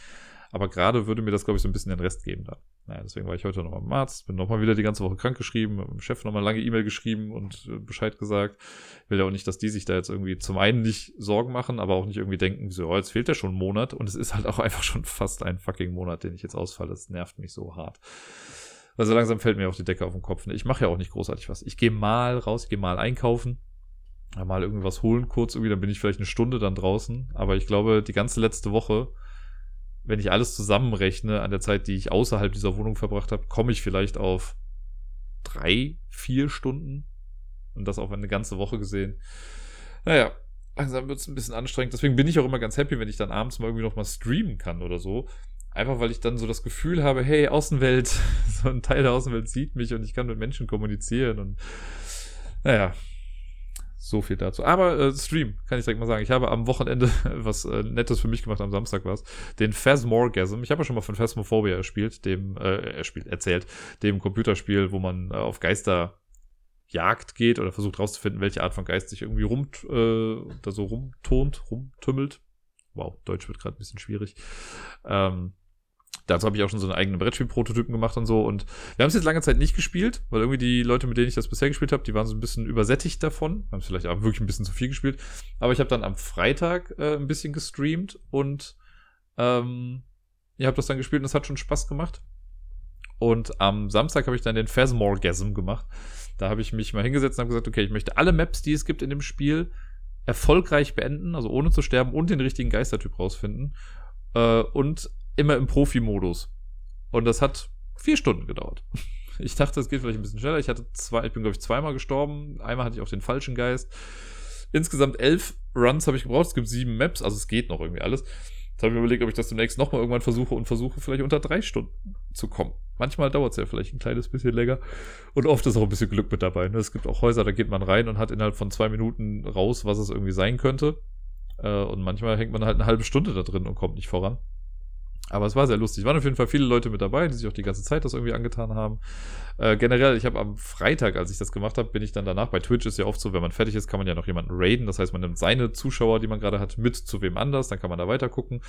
Aber gerade würde mir das, glaube ich, so ein bisschen den Rest geben da. Naja, deswegen war ich heute nochmal beim Arzt, bin nochmal wieder die ganze Woche krank geschrieben, mit dem Chef nochmal lange E-Mail geschrieben und äh, Bescheid gesagt. Ich will ja auch nicht, dass die sich da jetzt irgendwie zum einen nicht Sorgen machen, aber auch nicht irgendwie denken, so, oh, jetzt fehlt ja schon ein Monat und es ist halt auch [LAUGHS] einfach schon fast ein fucking Monat, den ich jetzt ausfalle. Das nervt mich so hart. Also langsam fällt mir auch die Decke auf den Kopf. Ich mache ja auch nicht großartig was. Ich gehe mal raus, ich gehe mal einkaufen, mal irgendwas holen kurz irgendwie, dann bin ich vielleicht eine Stunde dann draußen. Aber ich glaube, die ganze letzte Woche wenn ich alles zusammenrechne an der Zeit, die ich außerhalb dieser Wohnung verbracht habe, komme ich vielleicht auf drei, vier Stunden. Und das auch eine ganze Woche gesehen. Naja, langsam wird es ein bisschen anstrengend. Deswegen bin ich auch immer ganz happy, wenn ich dann abends mal irgendwie noch mal streamen kann oder so. Einfach weil ich dann so das Gefühl habe, hey, Außenwelt, [LAUGHS] so ein Teil der Außenwelt sieht mich und ich kann mit Menschen kommunizieren und naja, so viel dazu. Aber äh, Stream, kann ich direkt mal sagen. Ich habe am Wochenende [LAUGHS] was äh, Nettes für mich gemacht, am Samstag war es, den Phasmorgasm. Ich habe ja schon mal von Phasmophobia erspielt, dem, äh, erspielt, erzählt, dem Computerspiel, wo man äh, auf Geisterjagd geht oder versucht rauszufinden, welche Art von Geist sich irgendwie rum, äh, da so rumtont, rumtümmelt. Wow, Deutsch wird gerade ein bisschen schwierig. Ähm, Dazu habe ich auch schon so einen eigenen Brettspiel-Prototypen gemacht und so. Und wir haben es jetzt lange Zeit nicht gespielt, weil irgendwie die Leute, mit denen ich das bisher gespielt habe, die waren so ein bisschen übersättigt davon. Haben es vielleicht auch wirklich ein bisschen zu viel gespielt. Aber ich habe dann am Freitag äh, ein bisschen gestreamt und ähm, ihr habt das dann gespielt und es hat schon Spaß gemacht. Und am Samstag habe ich dann den Phasmorgasm gemacht. Da habe ich mich mal hingesetzt und habe gesagt, okay, ich möchte alle Maps, die es gibt in dem Spiel, erfolgreich beenden, also ohne zu sterben und den richtigen Geistertyp rausfinden. Äh, und immer im Profi-Modus. Und das hat vier Stunden gedauert. [LAUGHS] Ich dachte, es geht vielleicht ein bisschen schneller. Ich hatte zwei, ich bin, glaube ich, zweimal gestorben. Einmal hatte ich auch den falschen Geist. Insgesamt elf Runs habe ich gebraucht. Es gibt sieben Maps, also es geht noch irgendwie alles. Jetzt habe ich mir überlegt, ob ich das demnächst nochmal irgendwann versuche und versuche, vielleicht unter drei Stunden zu kommen. Manchmal dauert es ja vielleicht ein kleines bisschen länger. Und oft ist auch ein bisschen Glück mit dabei. Ne? Es gibt auch Häuser, da geht man rein und hat innerhalb von zwei Minuten raus, was es irgendwie sein könnte. Äh, und manchmal hängt man halt eine halbe Stunde da drin und kommt nicht voran. Aber es war sehr lustig. Waren auf jeden Fall viele Leute mit dabei, die sich auch die ganze Zeit das irgendwie angetan haben. Äh, generell, ich habe am Freitag, als ich das gemacht habe, bin ich dann danach, bei Twitch ist ja oft so, wenn man fertig ist, kann man ja noch jemanden raiden. Das heißt, man nimmt seine Zuschauer, die man gerade hat, mit zu wem anders, dann kann man da weiter gucken.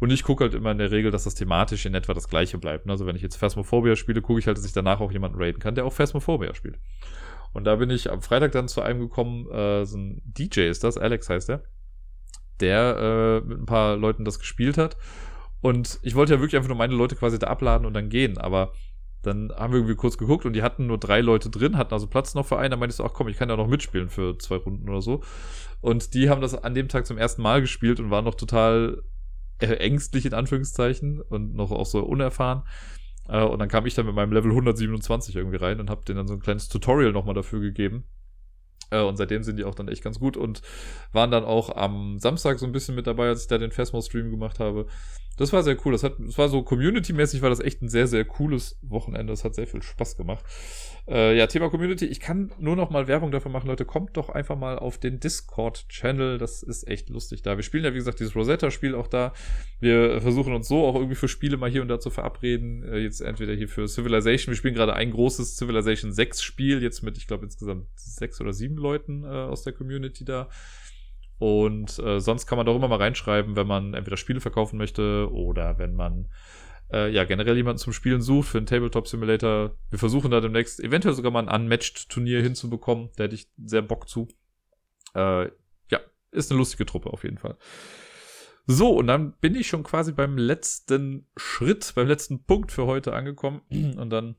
Und ich gucke halt immer in der Regel, dass das thematisch in etwa das gleiche bleibt. Also wenn ich jetzt Phasmophobia spiele, gucke ich halt, dass ich danach auch jemanden raiden kann, der auch Phasmophobia spielt. Und da bin ich am Freitag dann zu einem gekommen, äh, so ein DJ ist das, Alex heißt der, der äh, mit ein paar Leuten das gespielt hat. Und ich wollte ja wirklich einfach nur meine Leute quasi da abladen und dann gehen, aber dann haben wir irgendwie kurz geguckt und die hatten nur drei Leute drin, hatten also Platz noch für einen. Da meinte ich so, ach komm, ich kann ja noch mitspielen für zwei Runden oder so. Und die haben das an dem Tag zum ersten Mal gespielt und waren noch total ängstlich in Anführungszeichen und noch auch so unerfahren. Äh, und dann kam ich dann mit meinem Level 127 irgendwie rein und habe denen dann so ein kleines Tutorial nochmal dafür gegeben. Äh, und seitdem sind die auch dann echt ganz gut und waren dann auch am Samstag so ein bisschen mit dabei, als ich da den Festmo-Stream gemacht habe. Das war sehr cool. Das, hat, das war so community-mäßig, war das echt ein sehr, sehr cooles Wochenende. Das hat sehr viel Spaß gemacht. Äh, ja, Thema Community. Ich kann nur noch mal Werbung dafür machen, Leute. Kommt doch einfach mal auf den Discord-Channel. Das ist echt lustig da. Wir spielen ja, wie gesagt, dieses Rosetta-Spiel auch da. Wir versuchen uns so auch irgendwie für Spiele mal hier und da zu verabreden. Äh, jetzt entweder hier für Civilization. Wir spielen gerade ein großes Civilization 6 Spiel. Jetzt mit, ich glaube, insgesamt sechs oder sieben Leuten äh, aus der Community da. Und äh, sonst kann man doch immer mal reinschreiben, wenn man entweder Spiele verkaufen möchte oder wenn man äh, ja generell jemanden zum Spielen sucht für einen Tabletop Simulator. Wir versuchen da demnächst eventuell sogar mal ein Unmatched Turnier hinzubekommen. Da hätte ich sehr Bock zu. Äh, ja, ist eine lustige Truppe auf jeden Fall. So, und dann bin ich schon quasi beim letzten Schritt, beim letzten Punkt für heute angekommen. [CLEARS THROAT] Und dann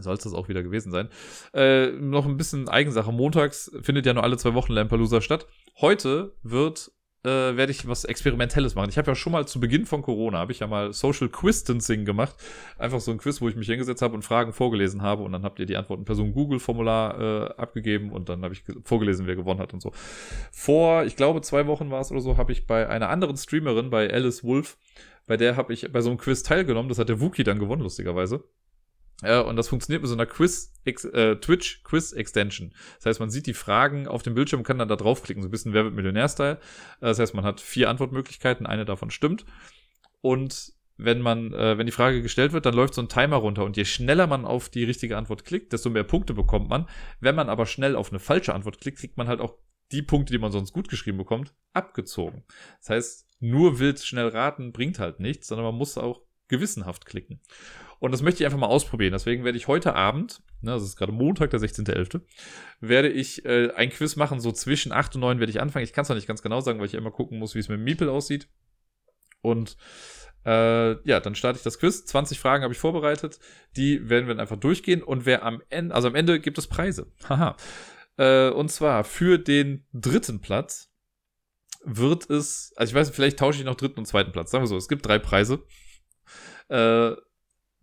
soll es das auch wieder gewesen sein. Äh, noch ein bisschen Eigensache. Montags findet ja nur alle zwei Wochen Lampelusa statt. Heute wird äh, werde ich was Experimentelles machen. Ich habe ja schon mal zu Beginn von Corona, habe ich ja mal Social Quistancing gemacht. Einfach so ein Quiz, wo ich mich hingesetzt habe und Fragen vorgelesen habe und dann habt ihr die Antworten per so einem Google-Formular äh, abgegeben und dann habe ich vorgelesen, wer gewonnen hat und so. Vor, ich glaube, zwei Wochen war es oder so, habe ich bei einer anderen Streamerin, bei Alice Wolf, bei der habe ich bei so einem Quiz teilgenommen. Das hat der Wookie dann gewonnen, lustigerweise. Ja, und das funktioniert mit so einer Quiz, äh, Twitch Quiz Extension. Das heißt, man sieht die Fragen auf dem Bildschirm, kann dann da draufklicken, so ein bisschen Wer wird Millionär-Style. Äh, das heißt, man hat vier Antwortmöglichkeiten, eine davon stimmt. Und wenn man, äh, wenn die Frage gestellt wird, dann läuft so ein Timer runter und je schneller man auf die richtige Antwort klickt, desto mehr Punkte bekommt man. Wenn man aber schnell auf eine falsche Antwort klickt, kriegt man halt auch die Punkte, die man sonst gut geschrieben bekommt, abgezogen. Das heißt, nur wild schnell raten bringt halt nichts, sondern man muss auch gewissenhaft klicken. Und das möchte ich einfach mal ausprobieren. Deswegen werde ich heute Abend, ne, das ist gerade Montag, der 16.11., werde ich äh, ein Quiz machen, so zwischen 8 und 9 werde ich anfangen. Ich kann es noch nicht ganz genau sagen, weil ich immer gucken muss, wie es mit dem Miepel aussieht. Und äh, ja, dann starte ich das Quiz. 20 Fragen habe ich vorbereitet. Die werden wir dann einfach durchgehen. Und wer am Ende, also am Ende gibt es Preise. Haha. Äh, und zwar für den dritten Platz wird es, also ich weiß, vielleicht tausche ich noch dritten und zweiten Platz. Sagen wir so, es gibt drei Preise. Äh,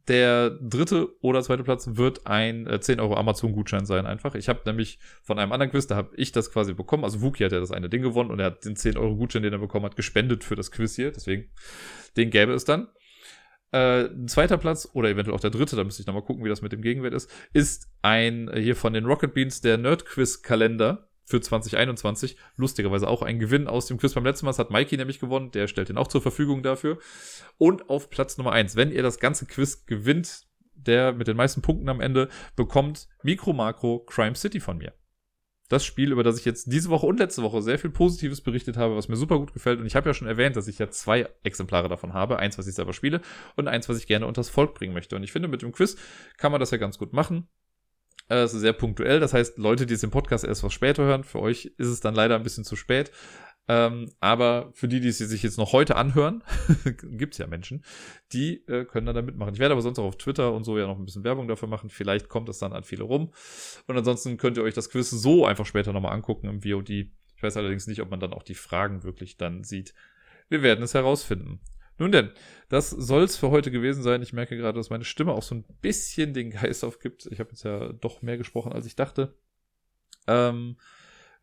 der dritte oder zweite Platz wird ein äh, 10 Euro Amazon-Gutschein sein, einfach. Ich habe nämlich von einem anderen Quiz, da habe ich das quasi bekommen. Also Wookie hat ja das eine Ding gewonnen und er hat den 10 Euro Gutschein, den er bekommen hat, gespendet für das Quiz hier. Deswegen, den gäbe es dann. Äh, zweiter Platz oder eventuell auch der dritte, da müsste ich nochmal gucken, wie das mit dem Gegenwert ist, ist ein äh, hier von den Rocket Beans der Nerd Quiz Kalender für 2021. Lustigerweise auch ein Gewinn aus dem Quiz beim letzten Mal. Das hat Mikey nämlich gewonnen. Der stellt den auch zur Verfügung dafür. Und auf Platz Nummer eins, wenn ihr das ganze Quiz gewinnt, der mit den meisten Punkten am Ende bekommt Micro Macro Crime City von mir das Spiel, über das ich jetzt diese Woche und letzte Woche sehr viel Positives berichtet habe, was mir super gut gefällt. Und ich habe ja schon erwähnt, dass ich ja zwei Exemplare davon habe. Eins, was ich selber spiele und eins, was ich gerne unters Volk bringen möchte. Und ich finde, mit dem Quiz kann man das ja ganz gut machen. Es ist sehr punktuell. Das heißt, Leute, die es im Podcast erst was später hören, für euch ist es dann leider ein bisschen zu spät. Ähm, aber für die, die sie sich jetzt noch heute anhören, [LAUGHS] gibt es ja Menschen, die äh, können dann da mitmachen. Ich werde aber sonst auch auf Twitter und so ja noch ein bisschen Werbung dafür machen. Vielleicht kommt das dann an viele rum. Und ansonsten könnt ihr euch das Quiz so einfach später nochmal angucken im VOD. Ich weiß allerdings nicht, ob man dann auch die Fragen wirklich dann sieht. Wir werden es herausfinden. Nun denn, das soll es für heute gewesen sein. Ich merke gerade, dass meine Stimme auch so ein bisschen den Geist aufgibt. Ich habe jetzt ja doch mehr gesprochen, als ich dachte. Ähm,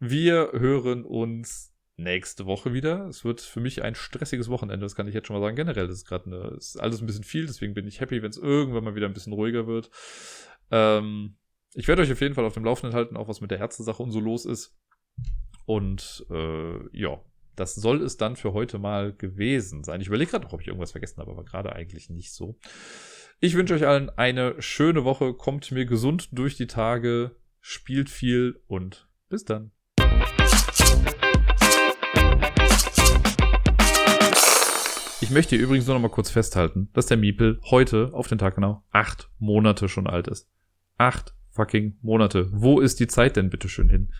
wir hören uns nächste Woche wieder. Es wird für mich ein stressiges Wochenende, das kann ich jetzt schon mal sagen. Generell ist gerade alles ein bisschen viel, deswegen bin ich happy, wenn es irgendwann mal wieder ein bisschen ruhiger wird. Ähm, ich werde euch auf jeden Fall auf dem Laufenden halten, auch was mit der Herzensache und so los ist. Und äh, ja, das soll es dann für heute mal gewesen sein. Ich überlege gerade noch, ob ich irgendwas vergessen habe, aber gerade eigentlich nicht so. Ich wünsche euch allen eine schöne Woche. Kommt mir gesund durch die Tage, spielt viel und bis dann. Ich möchte hier übrigens nur noch mal kurz festhalten, dass der Miepel heute auf den Tag genau acht Monate schon alt ist. Acht fucking Monate. Wo ist die Zeit denn bitte schön hin?